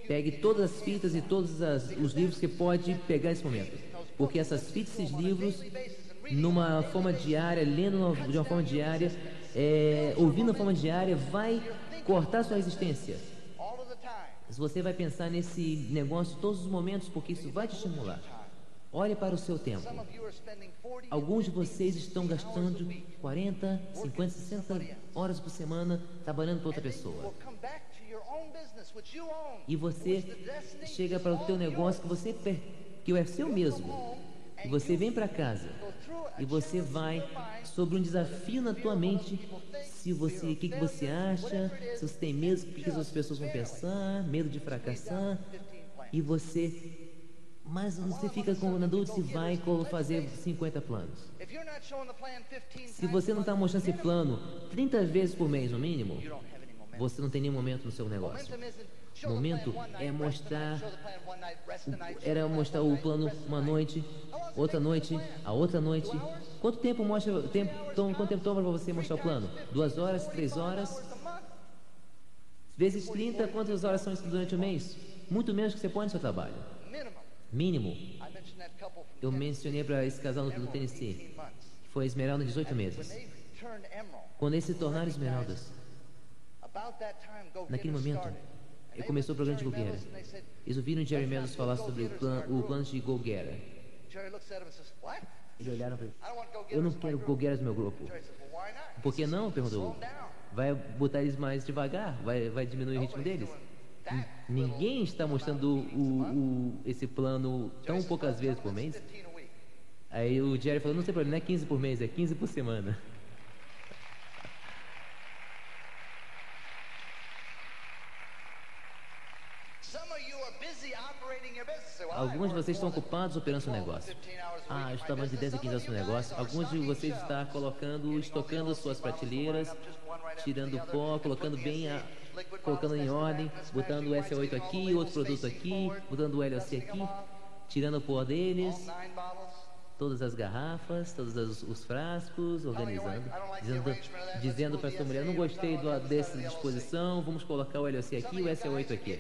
Pegue todas as fitas e todos as- os livros que pode pegar nesse momento. Porque essas fitas e esses livros, numa forma diária, lendo de uma forma diária, é, ouvindo de uma forma diária, vai cortar sua resistência. Você vai pensar nesse negócio todos os momentos, porque isso vai te estimular. Olhe para o seu tempo. Some of you are spending 40 Alguns de vocês estão gastando 40, 50, 60 horas por semana trabalhando para outra pessoa. E você chega para o teu negócio que você que é seu mesmo. E você vem para casa e você vai sobre um desafio na tua mente. Se você, o que, que você acha? Se você tem medo, o que, que as pessoas vão pensar? Medo de fracassar? E você, mas você fica com na dúvida se vai fazer 50 planos. If you're not showing the plan 15 Se você não está mostrando esse plano 30 vezes por mês no mínimo, você não tem nenhum momento no seu negócio. Momento é mostrar Era mostrar o plano uma noite, outra noite, a outra noite. Quanto tempo mostra, tempo, tom- quanto tempo toma para você mostrar o plano? Duas horas, três horas, vezes 30, quantas horas são isso durante o mês? Muito menos que você põe no seu trabalho. Mínimo. Eu mencionei para esse casal Emerald, Tennessee, 18 months. que foi esmeralda em 18 When meses. Quando eles se tornaram esmeraldas, naquele momento, they começou o programa de Go Jerry Getter. Meadows and they said, Eles ouviram Jerry Meadows falar sobre o, plan, o plano de Go Getter. Jerry looks at him and says, what? Eles olharam para ele. Eu não quero group." Go Getters no meu grupo. Por que não? Perguntou. Vai botar eles mais devagar? Vai, vai diminuir o ritmo deles? Ninguém está mostrando o, o- esse plano tão poucas vezes por mês. 15 a week. Aí o Jerry falou, não tem problema, não é 15 por mês, é 15 por semana. Alguns de vocês estão ocupados operando seu 12 or negócio. 15 hours a week Ah, eu trabalhando de 10 a business." 15 horas no negócio. Alguns de vocês estão colocando, estocando suas prateleiras, tirando pó, and colocando bem a, colocando em ordem, botando o smashing S8 whites, getting all aqui, outro produto aqui, botando o dusting aqui, tirando o pó deles, todas as garrafas, todos os, os frascos, organizando, dizendo, dizendo para sua mulher, não gostei do, dessa disposição, vamos colocar o Some aqui e o you guys S8 are aqui.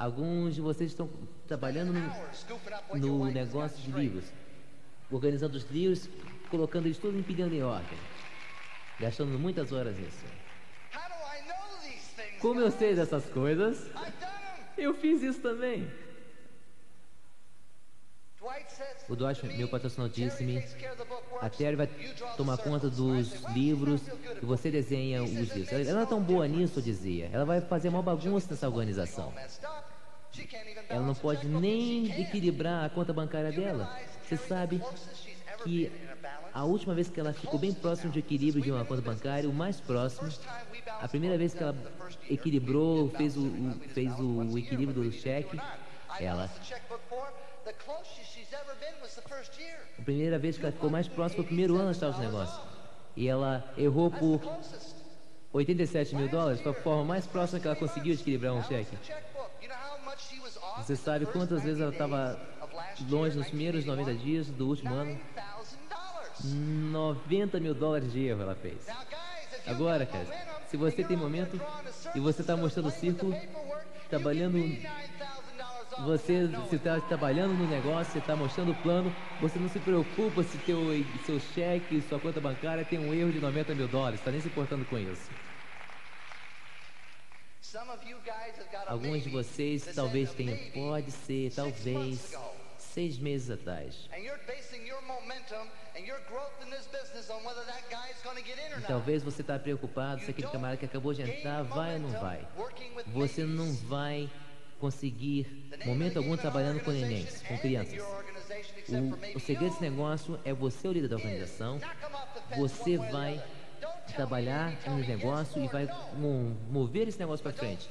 Alguns de vocês estão trabalhando no, no negócio de livros, organizando os livros, colocando eles tudo em ordem, gastando muitas horas nisso. Como eu sei dessas coisas, eu fiz isso também. O Dwight, meu patrocinador, "Jerry disse-me, A Terry vai tomar conta circles." dos I said, "Well, livros e você desenha os livros. Ela não é tão boa nisso, eu dizia. Ela vai fazer uma bagunça nessa organização. Ela não pode nem equilibrar a conta bancária dela. Você sabe que a última vez que ela ficou bem próximo de equilíbrio de uma conta bancária, o mais próximo, a primeira vez que ela equilibrou, fez o, o- fez o equilíbrio do cheque, ela, a primeira vez que ela ficou mais próxima o primeiro ano dos Estados Negócios. E ela errou por the closest. 87 mil dólares, foi a forma mais próxima que ela conseguiu equilibrar um cheque. Você sabe quantas vezes ela 90 estava longe nos primeiros 90 1981? dias do último ano? $9,000. 90 mil dólares de erro ela fez. Agora, cara, se você tem momento e você está mostrando o círculo, trabalhando, can be $9,000 off você está trabalhando no negócio, você está mostrando o plano, você não se preocupa se teu, seu cheque, sua conta bancária tem um erro de 90 mil dólares, está nem se importando com isso. Alguns de vocês talvez tenham, pode ser, talvez, seis meses atrás. E talvez você está preocupado se aquele camarada que acabou de entrar vai ou não vai. Você não vai conseguir momento algum trabalhando com nenéns, com crianças. O, o segredo desse negócio é você o líder da organização. Você vai trabalhar no negócio e vai mo- mover esse negócio para frente.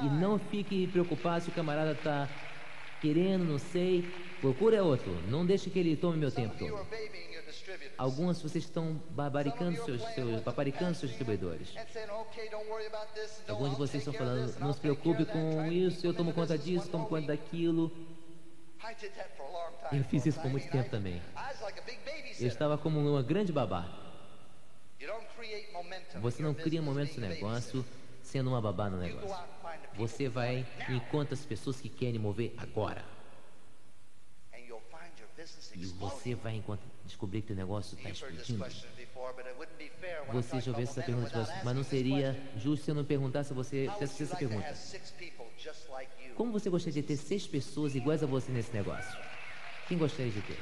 E não fique preocupado se o camarada está querendo, não sei. Procura outro. Não deixe que ele tome meu tempo todo. Alguns de vocês estão barbaricando seus, seus, paparicando seus distribuidores. Alguns de vocês estão falando, não se preocupe com isso, eu tomo conta disso, tomo conta daquilo. Eu fiz isso por muito tempo também. Eu estava como uma grande babá. Você não cria momentos no negócio sendo uma babá no negócio. você vai em quantas pessoas que querem mover agora. E você vai encont- descobrir que o negócio está explodindo. Você já ouviu essa pergunta, mas- mas não seria justo se eu não perguntasse a você essa pergunta. Como você gostaria de ter seis pessoas iguais a você nesse negócio? Quem gostaria de ter?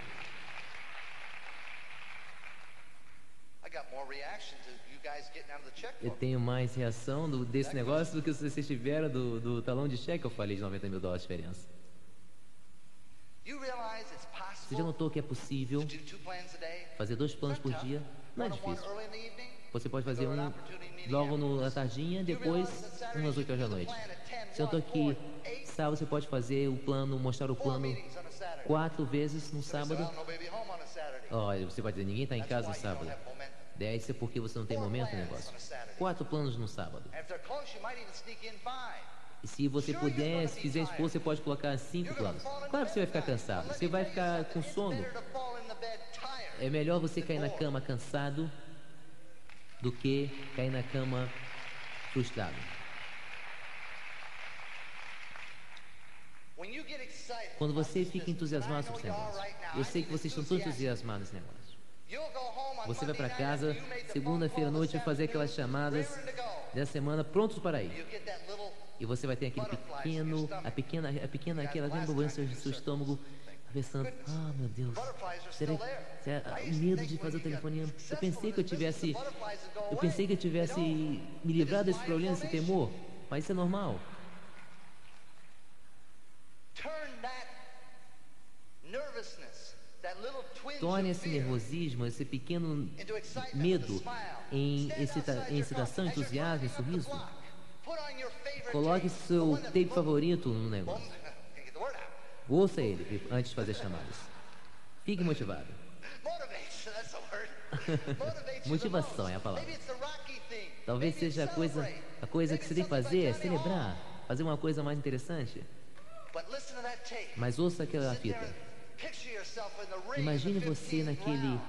Eu tenho mais reação do- desse negócio do que se vocês tiveram do, do talão de cheque que eu falei de 90 mil dólares de diferença. Você já notou que é possível fazer dois planos por dia? Não é difícil. Você pode fazer um logo no, na tardinha, depois umas you 8 horas da noite. plan at 10, Você notou 1, que 4, 8, sábado você pode fazer o plano, mostrar o plano quatro vezes no sábado. Olha, você vai dizer, ninguém está em casa no sábado. Deve ser porque você não tem momento negócio. Quatro planos no sábado. E se você puder, se fizer esforço, você pode colocar cinco planos. Claro que você vai ficar cansado. Você vai ficar com sono. É melhor você cair na cama cansado do que cair na cama frustrado. Quando você fica entusiasmado sobre esse negócio, eu sei que vocês estão tão enthusiastic. entusiasmados nesse negócio. Você vai para casa, segunda-feira à noite, fazer aquelas chamadas da semana prontos para ir. E você vai ter aquele pequeno, a pequena, a pequena, aquela grande borbulhância no seu estômago, pensando, ah, meu Deus, será, será o medo de fazer o telefonema? Eu pensei que eu tivesse, eu pensei que eu tivesse me livrado desse problema, desse temor, mas isso é normal. Torne esse nervosismo, esse pequeno medo em excitação, entusiasmo, the sorriso. Coloque seu tape favorito no negócio. Ouça ele antes de fazer as chamadas. Fique motivado. Motivação é a palavra. Talvez seja a coisa, a coisa que que it's fazer é celebrar, fazer uma coisa mais interessante. Mas ouça aquela fita. Imagine você 15th naquele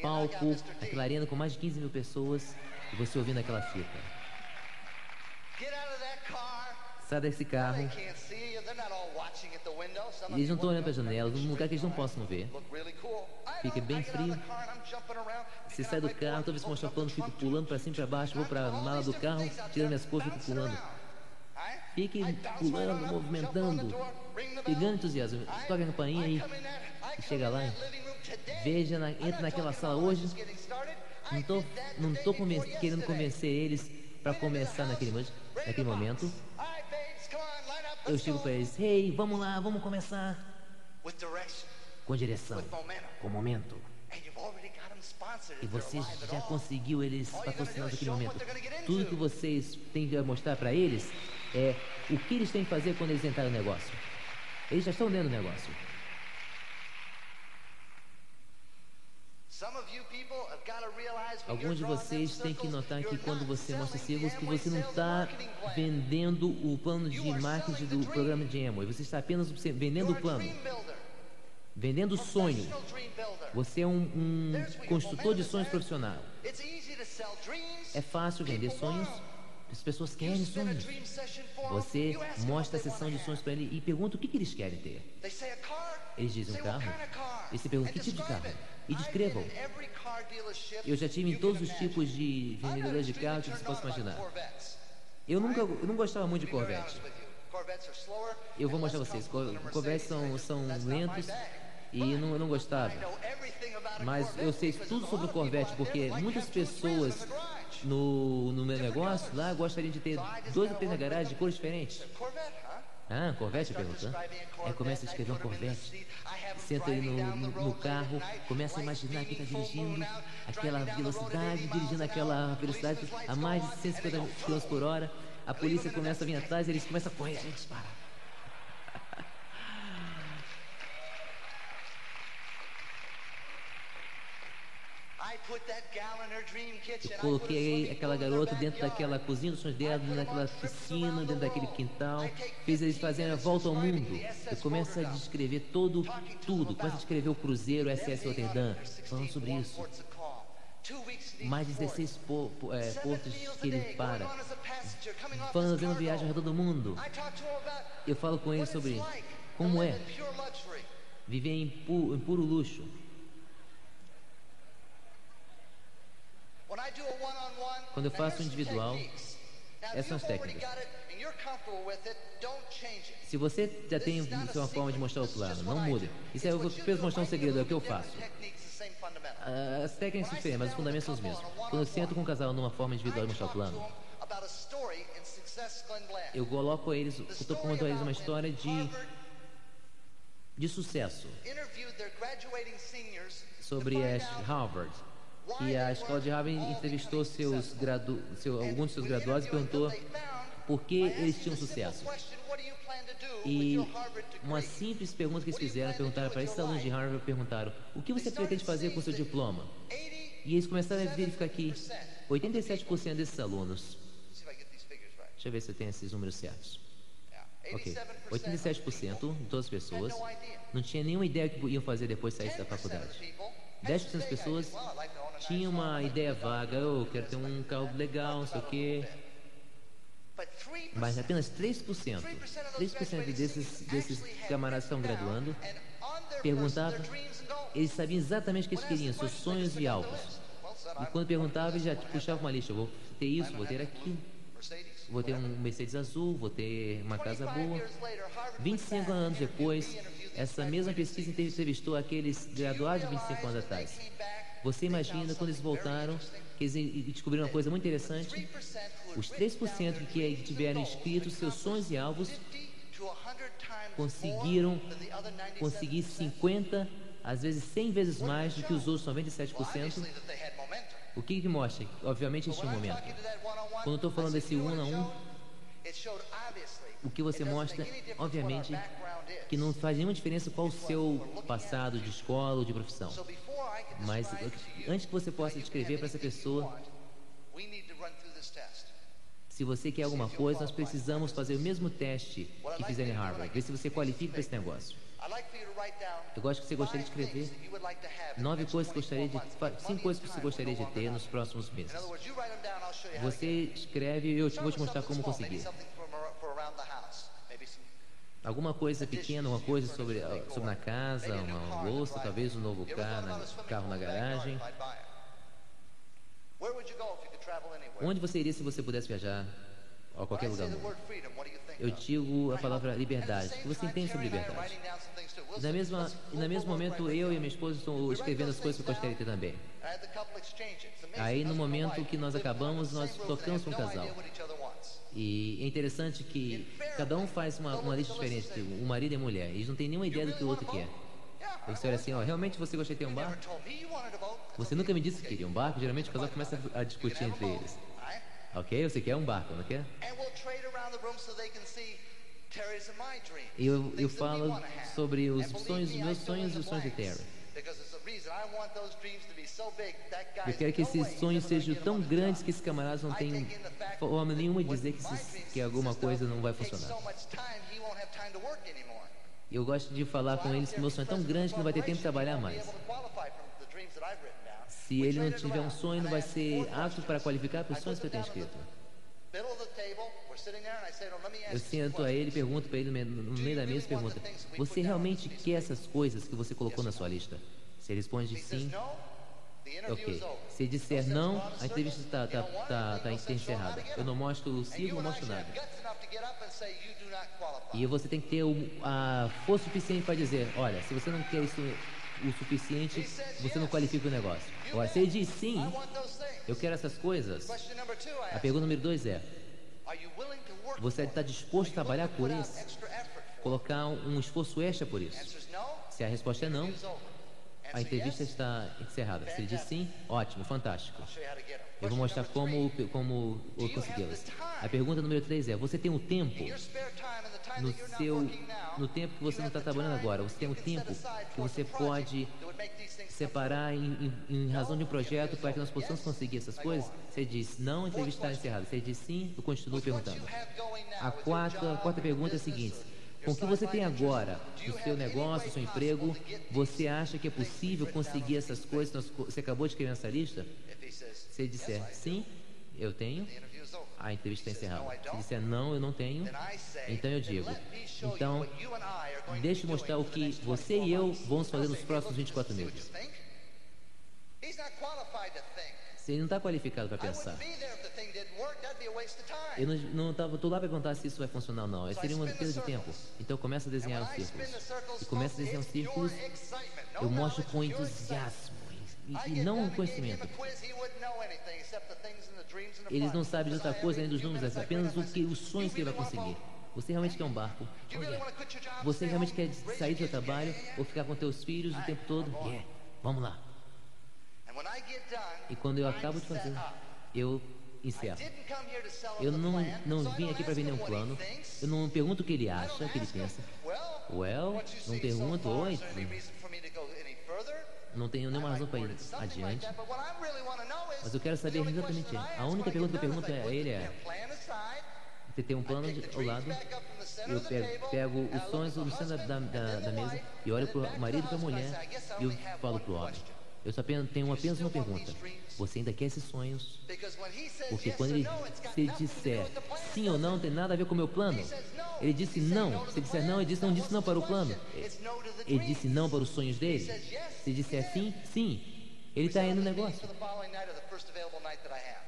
palco, naquela arena com mais de 15 mil pessoas e você ouvindo aquela fita. Sai desse carro, eles não estão olhando para a janela, num lugar que eles não possam ver. Fica bem frio. Você sai do carro, clothes, toda vez que mostra o the fico pulando para cima e para baixo, vou para a mala do carro, tirando minhas coisas e fico pulando. Fique pulando, movimentando, pegando entusiasmo. Toca a campainha I e chega lá. Veja, na, entra naquela sala hoje. Não that não tô conven- querendo convencer eles para começar naquele, naquele momento. Eu chego go. para eles, hey, vamos lá, vamos começar. Com direção, com momento. E você já conseguiu eles is naquele momento. Tudo que vocês têm que mostrar para eles é o que eles têm que fazer quando eles entrarem no negócio. Eles já estão dentro do negócio. Alguns de vocês têm que notar que quando você mostra círculos, que você não está vendendo o plano de marketing do programa de Amway. Você está apenas vendendo o plano, vendendo o sonho. Você é um, um construtor de sonhos profissional. É fácil vender sonhos. As pessoas querem sonhos. Você mostra a sessão de sonhos para ele e pergunta o que, que eles querem ter. Eles dizem um carro. E você pergunta And que tipo de carro. E descrevam. Eu já tive em todos os tipos de vendedores de extremely carro que você possa imaginar. Eu nunca, eu não gostava muito de Corvette. Eu vou mostrar vocês. Corvettes são, são lentos e não, eu não gostava. Mas eu sei tudo sobre of Corvette porque muitas pessoas. No, no meu negócio lá gostariam de ter dois ou três na garagem de cores diferentes. Ah, Corvette, a Aí começa a escrever um Corvette. Senta aí no, no, no carro, começa a imaginar que está dirigindo aquela velocidade, 80 dirigindo aquela velocidade a mais de on, 150 and they go, km por hora. A polícia começa a vir atrás e eles começam a correr. Gente, para. Coloquei aquela garota dentro daquela cozinha dos sonhos dela, dentro daquela piscina, dentro daquele quintal. Fiz eles fazerem a volta ao mundo. Eu começo a descrever todo, tudo. Começo a descrever o cruzeiro SS Rotterdam, falando sobre isso. mais de port. 16 po- po- é, portos que ele para, fazendo viagem ao redor do mundo. Eu falo com ele sobre como é viver em, pu- em puro luxo. When I do a one-on-one, Quando eu faço individual, essas são as técnicas. Se você já tem uma forma de mostrar o plano, não mude. Isso é eu vou apenas mostrar um segredo, é o que eu faço. Ah, As técnicas são diferentes, mas os fundamentos são os mesmos. Quando eu sento com um casal numa forma individual de mostrar o plano, eu coloco eles, eu estou contando a eles uma história de, de sucesso sobre Harvard. Que a escola de Harvard entrevistou seus gradu, seu, alguns dos seus graduados e perguntou por que eles tinham sucesso. E uma simples pergunta que eles fizeram, perguntaram para esses alunos de Harvard, perguntaram, o que você pretende fazer com seu diploma? E eles começaram a verificar aqui, 87% desses alunos, deixa eu ver se eu tenho esses números certos. Ok, 87% de todas as pessoas não tinha nenhuma ideia que iam fazer depois de sair da faculdade. 10% das pessoas tinham uma ideia vaga, "Oh, eu quero ter um carro legal, não sei o quê. Mas apenas 3%, 3% desses, desses camaradas estão graduando, perguntavam, eles sabiam exatamente o que eles queriam, seus sonhos e alvos. E quando perguntavam, eles já puxavam uma lista, vou ter isso, vou ter aquilo, vou ter um Mercedes azul, vou ter uma casa boa. 25 anos depois, essa mesma pesquisa entrevistou aqueles graduados de 25 anos atrás. Você imagina quando eles voltaram, que eles descobriram uma coisa muito interessante? Os 3% que tiveram escritos seus sonhos e alvos conseguiram conseguir 50, às vezes 100 vezes mais do que os outros 97%. O que que mostra? Obviamente este é um momento. Quando eu estou falando desse um a um, o que você mostra, obviamente, que não faz nenhuma diferença qual o seu passado de escola ou de profissão. Mas antes que você possa descrever para essa pessoa, se você quer alguma coisa, nós precisamos fazer o mesmo teste que fizeram em Harvard, ver se você qualifica para esse negócio. Eu gosto que você gostaria de escrever nove coisas que gostaria de, cinco coisas que você gostaria de ter nos próximos meses. Você escreve e eu te vou te mostrar como conseguir. Alguma coisa pequena, uma coisa sobre, sobre na casa, uma louça, talvez um novo carro na, carro na garagem. Onde você iria se você pudesse viajar a qualquer lugar? Eu digo a palavra liberdade. O que você entende sobre liberdade? Na mesma, no mesmo momento, eu e minha esposa estão escrevendo as coisas que eu gostaria de ter também. Aí, no momento que nós acabamos, nós tocamos com um casal. E é interessante que cada um faz uma, uma lista diferente, o marido e a mulher. Eles não têm nenhuma ideia do que o outro quer. Você olha assim, ó, realmente você gostaria de ter um barco? Você nunca me disse que queria um barco? Geralmente o casal começa a discutir entre eles. Ok? Você quer um barco, não quer? E eu, eu falo sobre os sonhos, os meus sonhos e os sonhos de Terry. Eu quero que esses sonhos sejam tão grandes que esses camaradas não tenham forma nenhuma de dizer que, esses, que alguma coisa não vai funcionar. Eu gosto de falar com eles que meu sonho é tão grande que não vai ter tempo de trabalhar mais. Se ele não tiver um sonho, não vai ser apto para qualificar para os sonhos que eu tenho escrito. Eu sento a ele, pergunto para ele no meio da mesa, pergunta: Você realmente quer essas coisas que você colocou na sua lista? Se ele responde sim, ok. Se disser não, a entrevista está tá, tá, tá, tá encerrada. Eu não mostro o ciclo, não mostro nada. E você tem que ter a força suficiente para dizer: Olha, se você não quer isso o suficiente, você não qualifica o negócio. Agora, se ele diz sim, eu quero essas coisas, a pergunta número dois é: Você está disposto a trabalhar por isso? Colocar um esforço extra por isso? Se a resposta é não, a entrevista está encerrada. Se ele diz sim, ótimo, fantástico. Eu vou mostrar como, como consegui-las. A pergunta número 3 é: Você tem um tempo no seu no tempo que você não está trabalhando agora? Você tem um tempo que você pode separar em, em, em razão de um projeto para que nós possamos conseguir essas coisas? Você diz não, a entrevista está encerrada. Você diz sim, eu continuo perguntando. A quarta, a quarta pergunta é a seguinte: Com o que você tem agora, o seu negócio, o seu emprego, você acha que é possível conseguir essas coisas? Você acabou de escrever nessa lista? Se ele disser sim, eu tenho, a entrevista está encerrada. "No, I Se don't." disser não, eu não tenho, então eu "Then digo, então deixe mostrar o que você 24 e eu months." vamos fazer nos próximos "Hey, look, 24 see what meses. You think." He's not qualified to think. Se ele não está qualificado para pensar, eu não, tô lá para perguntar se isso vai funcionar ou não. Seria uma perda de tempo. Então eu começo a desenhar os círculos. E começo a desenhar os círculos, eu mostro com entusiasmo e, e não him conhecimento. Eles não sabem de outra coisa além dos números, I apenas o que, os sonhos que ele vai "You really wanna conseguir. Você realmente quer um barco? Oh, yeah. Você realmente quer sair do seu trabalho ou ficar com teus filhos o tempo todo? Yeah. Vamos lá. E quando eu acabo de fazer, eu encerro. Eu não, não vim aqui para vender um plano. Eu não pergunto o que ele acha, o que ele pensa. Well, não pergunto, oi, não tenho nenhuma razão para ir adiante. Mas eu quero saber exatamente, a única pergunta que eu pergunto a ele é, você tem um plano de, ao lado, eu pego, pego os sonhos the centro da, da, da mesa e olho para o marido e para a mulher e eu falo para o homem. Eu só tenho apenas uma pergunta. Você ainda quer esses sonhos? Porque quando ele se disser sim ou não, não tem nada a ver com o meu plano. Ele disse não. Se disser não, ele disse não disse não para o plano. Ele disse não para os sonhos dele. Se disser sim, sim. Ele está indo no negócio.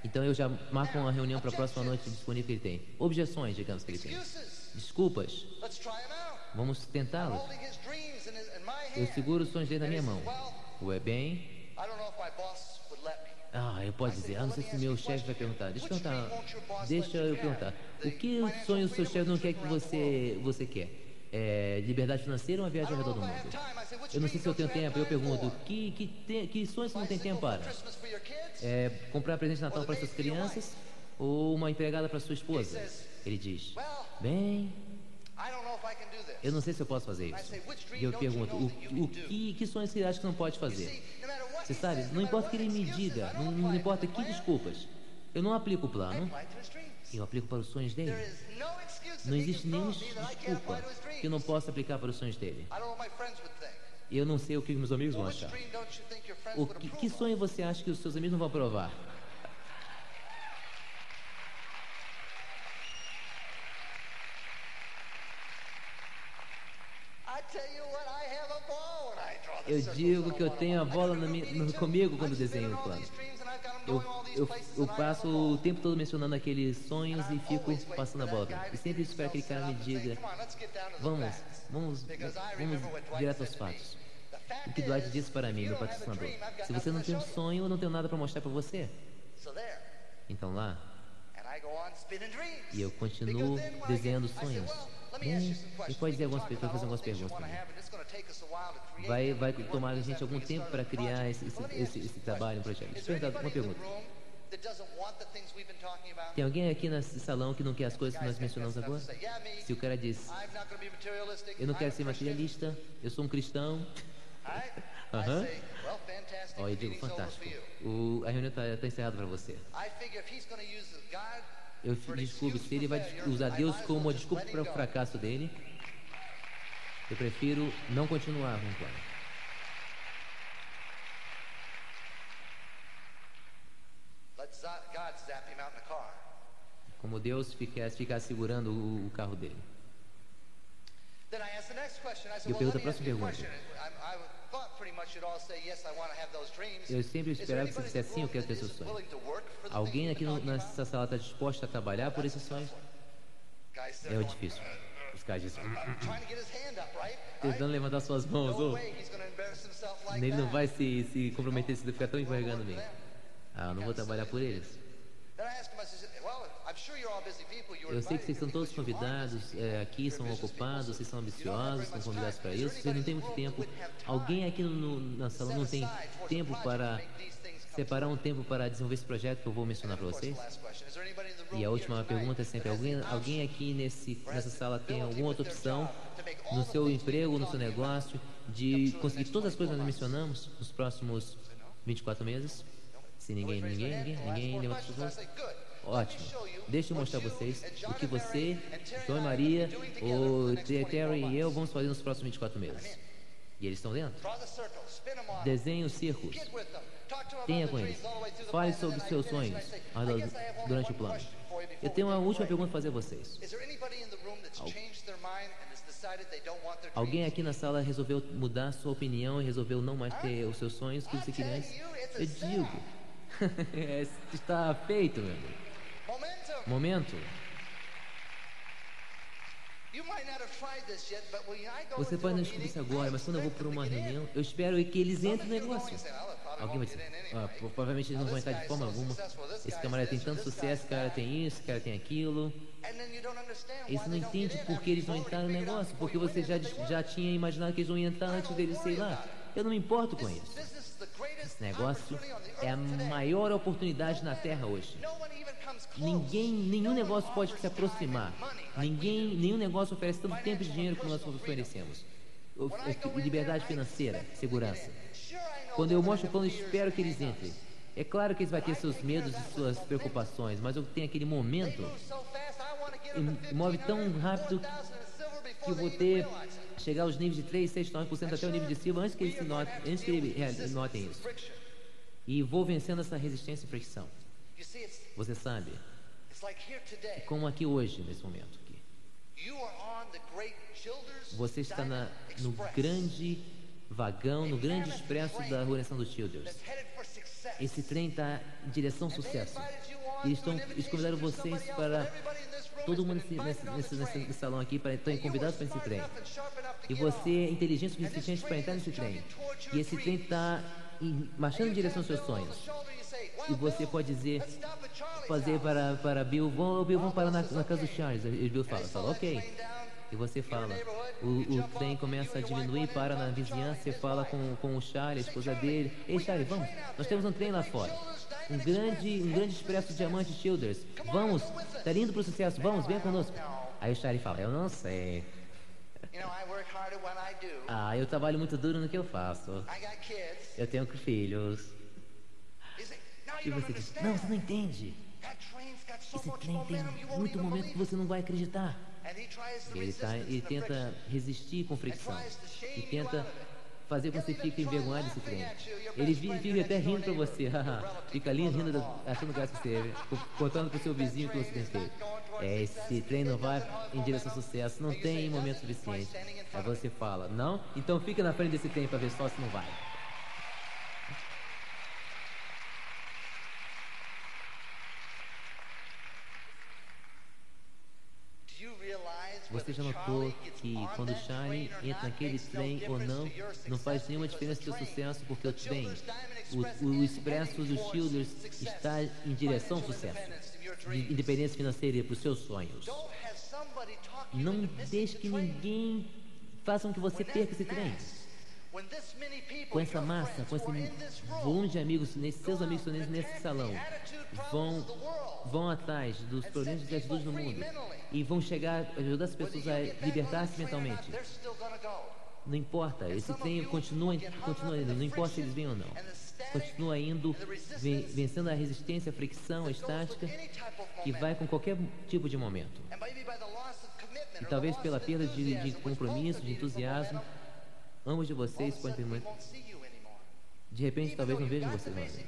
Então eu já marco uma reunião para a próxima noite disponível que ele tem. Objeções, digamos que ele tem. Desculpas. Vamos my Eu seguro os sonhos dele na minha mão. Would let me. Ah, eu posso dizer, ah, não sei se meu chefe vai perguntar. Deixa eu perguntar. Deixa eu perguntar. O que sonho o seu chefe não quer que você, você quer? É, liberdade financeira ou uma viagem ao redor do mundo? Eu não sei se eu tenho tempo. Eu pergunto, que, que, te, que sonhos você não tem tempo para? É, comprar presente de Natal para suas crianças ou uma empregada para sua esposa? Ele diz, bem, eu não sei se eu posso fazer isso. E eu pergunto, o, o que, que sonhos você acha que não pode fazer? Você sabe, não importa o que ele me diga, não, não importa que desculpas. Eu não aplico o plano, eu aplico para os sonhos dele. Não existe nenhuma desculpa que eu não possa aplicar para os sonhos dele. Eu não sei o que meus amigos vão achar. O que, que sonho você acha que os seus amigos não vão aprovar? Eu digo que eu tenho a bola no comigo quando desenho o plano. Eu, eu, eu passo o tempo todo mencionando aqueles sonhos e fico passando a bola. E sempre espero que aquele cara me diga, vamos, vamos, vamos direto aos fatos. O que Dwight disse para mim, meu patrocinador. Se você não tem um sonho, eu não tenho nada para mostrar para você. Então lá, e eu continuo desenhando sonhos. E dizer We algumas talk fazer about algumas perguntas Vai, vai tomar a gente algum tempo para criar esse, esse, esse, esse trabalho, um projeto. Deixa uma pergunta. Tem alguém aqui nesse salão que não quer as coisas que nós mencionamos agora? Se o cara diz, eu não quero ser materialista, eu sou um cristão? Aham. Fantastic. ó, eu digo, fantástico. O, a reunião está encerrada para você. Eu excuse se ele vai usar Deus como uma desculpa para o fracasso dele, eu prefiro não continuar com o plano. Car. Como Deus ficar, ficar segurando o, o carro dele. Eu pergunto a próxima question. Eu sempre esperava que você dissesse sim, eu quero ter that seu isn't sonho. willing to work for the Alguém aqui no- nessa sala está disposto a trabalhar por esses sonhos? É going, difícil. Os caras dizem, "Hum, trying to get his hand up, right? tentando levantar suas mãos. Oh, ele não vai se, se comprometer se ficar tão envergando bem. Ah, eu não vou trabalhar por eles. Eu sei que invited vocês estão here todos convidados é, aqui, são ocupados, vocês são ambiciosos, estão convidados para isso, vocês não têm muito tempo. Alguém aqui no, na sala não tem tempo para separar um tempo para desenvolver esse projeto que eu vou mencionar para vocês? E a última pergunta é sempre: alguém, alguém aqui nesse, nessa sala tem alguma outra opção no seu emprego, no seu negócio, de conseguir todas as coisas que nós mencionamos nos próximos 24 meses? Se ninguém, ninguém, ninguém, ninguém levanta as mãos. Ótimo. Deixa eu mostrar a vocês o que você, João e Maria, o Terry e eu vamos fazer nos próximos 24 meses. E eles estão dentro. Desenhe os círculos. Tenha com eles. Fale sobre os seus sonhos durante o plano. Eu tenho uma última pergunta para fazer a vocês. Alguém aqui na sala resolveu mudar sua opinião e resolveu não mais ter os seus sonhos que você queria? Eu digo. Está feito, meu amigo. Momento. Você pode não descobrir isso agora, mas quando eu vou para uma reunião, eu espero que eles entrem no negócio. Alguém vai dizer, ah, provavelmente eles não vão entrar de forma alguma. Esse camarada tem tanto sucesso, esse cara tem isso, esse cara tem aquilo. E você não entende por que eles não entraram no negócio, porque você já, já tinha imaginado que eles não iam entrar antes deles, sei lá. Eu não me importo com isso. Esse negócio é a maior oportunidade na Terra hoje. Ninguém, nenhum negócio pode se aproximar. Ninguém, nenhum negócio oferece tanto tempo e dinheiro como nós oferecemos. Liberdade financeira, segurança. Quando eu mostro o plano, espero que eles entrem. É claro que eles vão ter seus medos e suas preocupações, mas eu tenho aquele momento e move tão rápido que eu vou ter chegar aos níveis de 3, 6, 9% até o nível de Silva antes que eles notem, antes que eles notem isso. E vou vencendo essa resistência e fricção. Você sabe, é como aqui hoje, nesse momento aqui. Você está na, no grande vagão, no grande expresso da organização dos Childers. Esse trem está em direção ao sucesso. Eles, estão, eles convidaram vocês para todo mundo nesse, nesse, nesse, nesse salão aqui para estão convidados para esse trem. E você é inteligente o suficiente para entrar nesse trem. E esse trem está marchando em direção aos seus sonhos. E você pode dizer, fazer para, para Bill, vamos, Bill, vamos parar na, na casa do Charles. E Bill fala, fala, ok. E você fala, o, o trem começa a diminuir, para na vizinhança, você fala com, com o Charlie, a esposa dele. Ei, Charlie, vamos, nós temos um trem lá fora. Um grande, um grande expresso diamante Childers. Vamos, tá lindo pro sucesso, vamos, venha conosco. Aí o Charlie fala, eu não sei. Ah, eu trabalho muito duro no que eu faço. Eu tenho filhos. E você diz, não, você não entende. Esse trem tem muito momento que você não vai acreditar. Ele, tá, ele tenta resistir com fricção. E tenta fazer que você fique envergonhado desse trem. Ele vive até rindo pra você. Fica ali rindo, achando graça que você contando pro seu vizinho que você tem feito. É, esse trem não vai em direção ao sucesso, não tem momento suficiente. Aí você fala, não? Então fica na frente desse trem para ver só se não vai. Você já notou que quando o Shine entra naquele trem ou não, não faz nenhuma diferença seu sucesso, porque o trem, o, o expresso dos Shielders está em direção ao sucesso, de independência financeira para os seus sonhos. Não deixe que ninguém faça com que você perca esse trem com essa massa, com esse volume de amigos, nesses seus amigos nesse, nesse salão, vão, vão atrás dos problemas de atitudes no mundo e vão chegar, ajudar as pessoas a libertar-se mentalmente. Não importa, esse trem continua, continua indo, não importa se eles vêm ou não. Continua indo, vencendo a resistência, a fricção, a estática, que vai com qualquer tipo de momento. E talvez pela perda de, de compromisso, de entusiasmo, Ambos de vocês permanecer. De repente, talvez não vejam vocês novamente.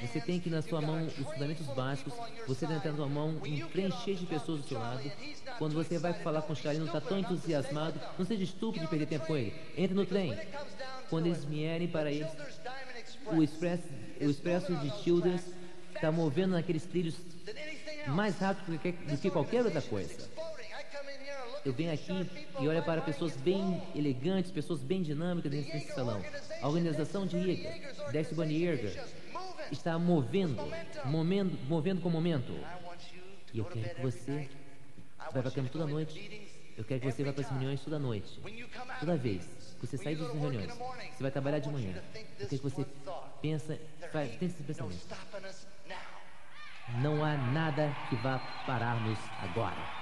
Você tem que na sua mão os fundamentos básicos. Você tem na sua mão um trem cheio de pessoas do seu lado. Quando você vai falar com o Charlie, não está tão entusiasmado, não seja estúpido de perder tempo com ele. Entre no trem. Quando eles vierem para eles, o expresso, o expresso de Childers está movendo naqueles trilhos mais rápido do que qualquer outra coisa eu venho aqui e olho para pessoas bem elegantes, pessoas bem dinâmicas dentro desse salão. A organização de Dexter Bunny Yeager, está movendo, movendo, movendo com o momento. E eu quero que você vai para a cama toda noite. Eu quero que você vá para as reuniões toda noite. Toda vez que você sair das reuniões, você vai trabalhar de manhã. Eu quero que você pensa, faz, tem esse pensamento. Não há nada que vá parar-nos agora.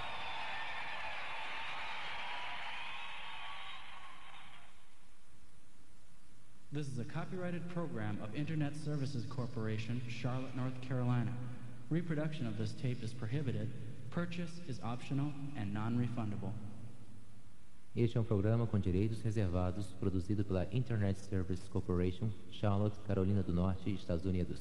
This is a copyrighted program of Internet Services Corporation, Charlotte, North Carolina. Reproduction of this tape is prohibited. Purchase is optional and non-refundable. Este é um programa com direitos reservados, produzido pela Internet Service Corporation, Charlotte, Carolina do Norte, Estados Unidos.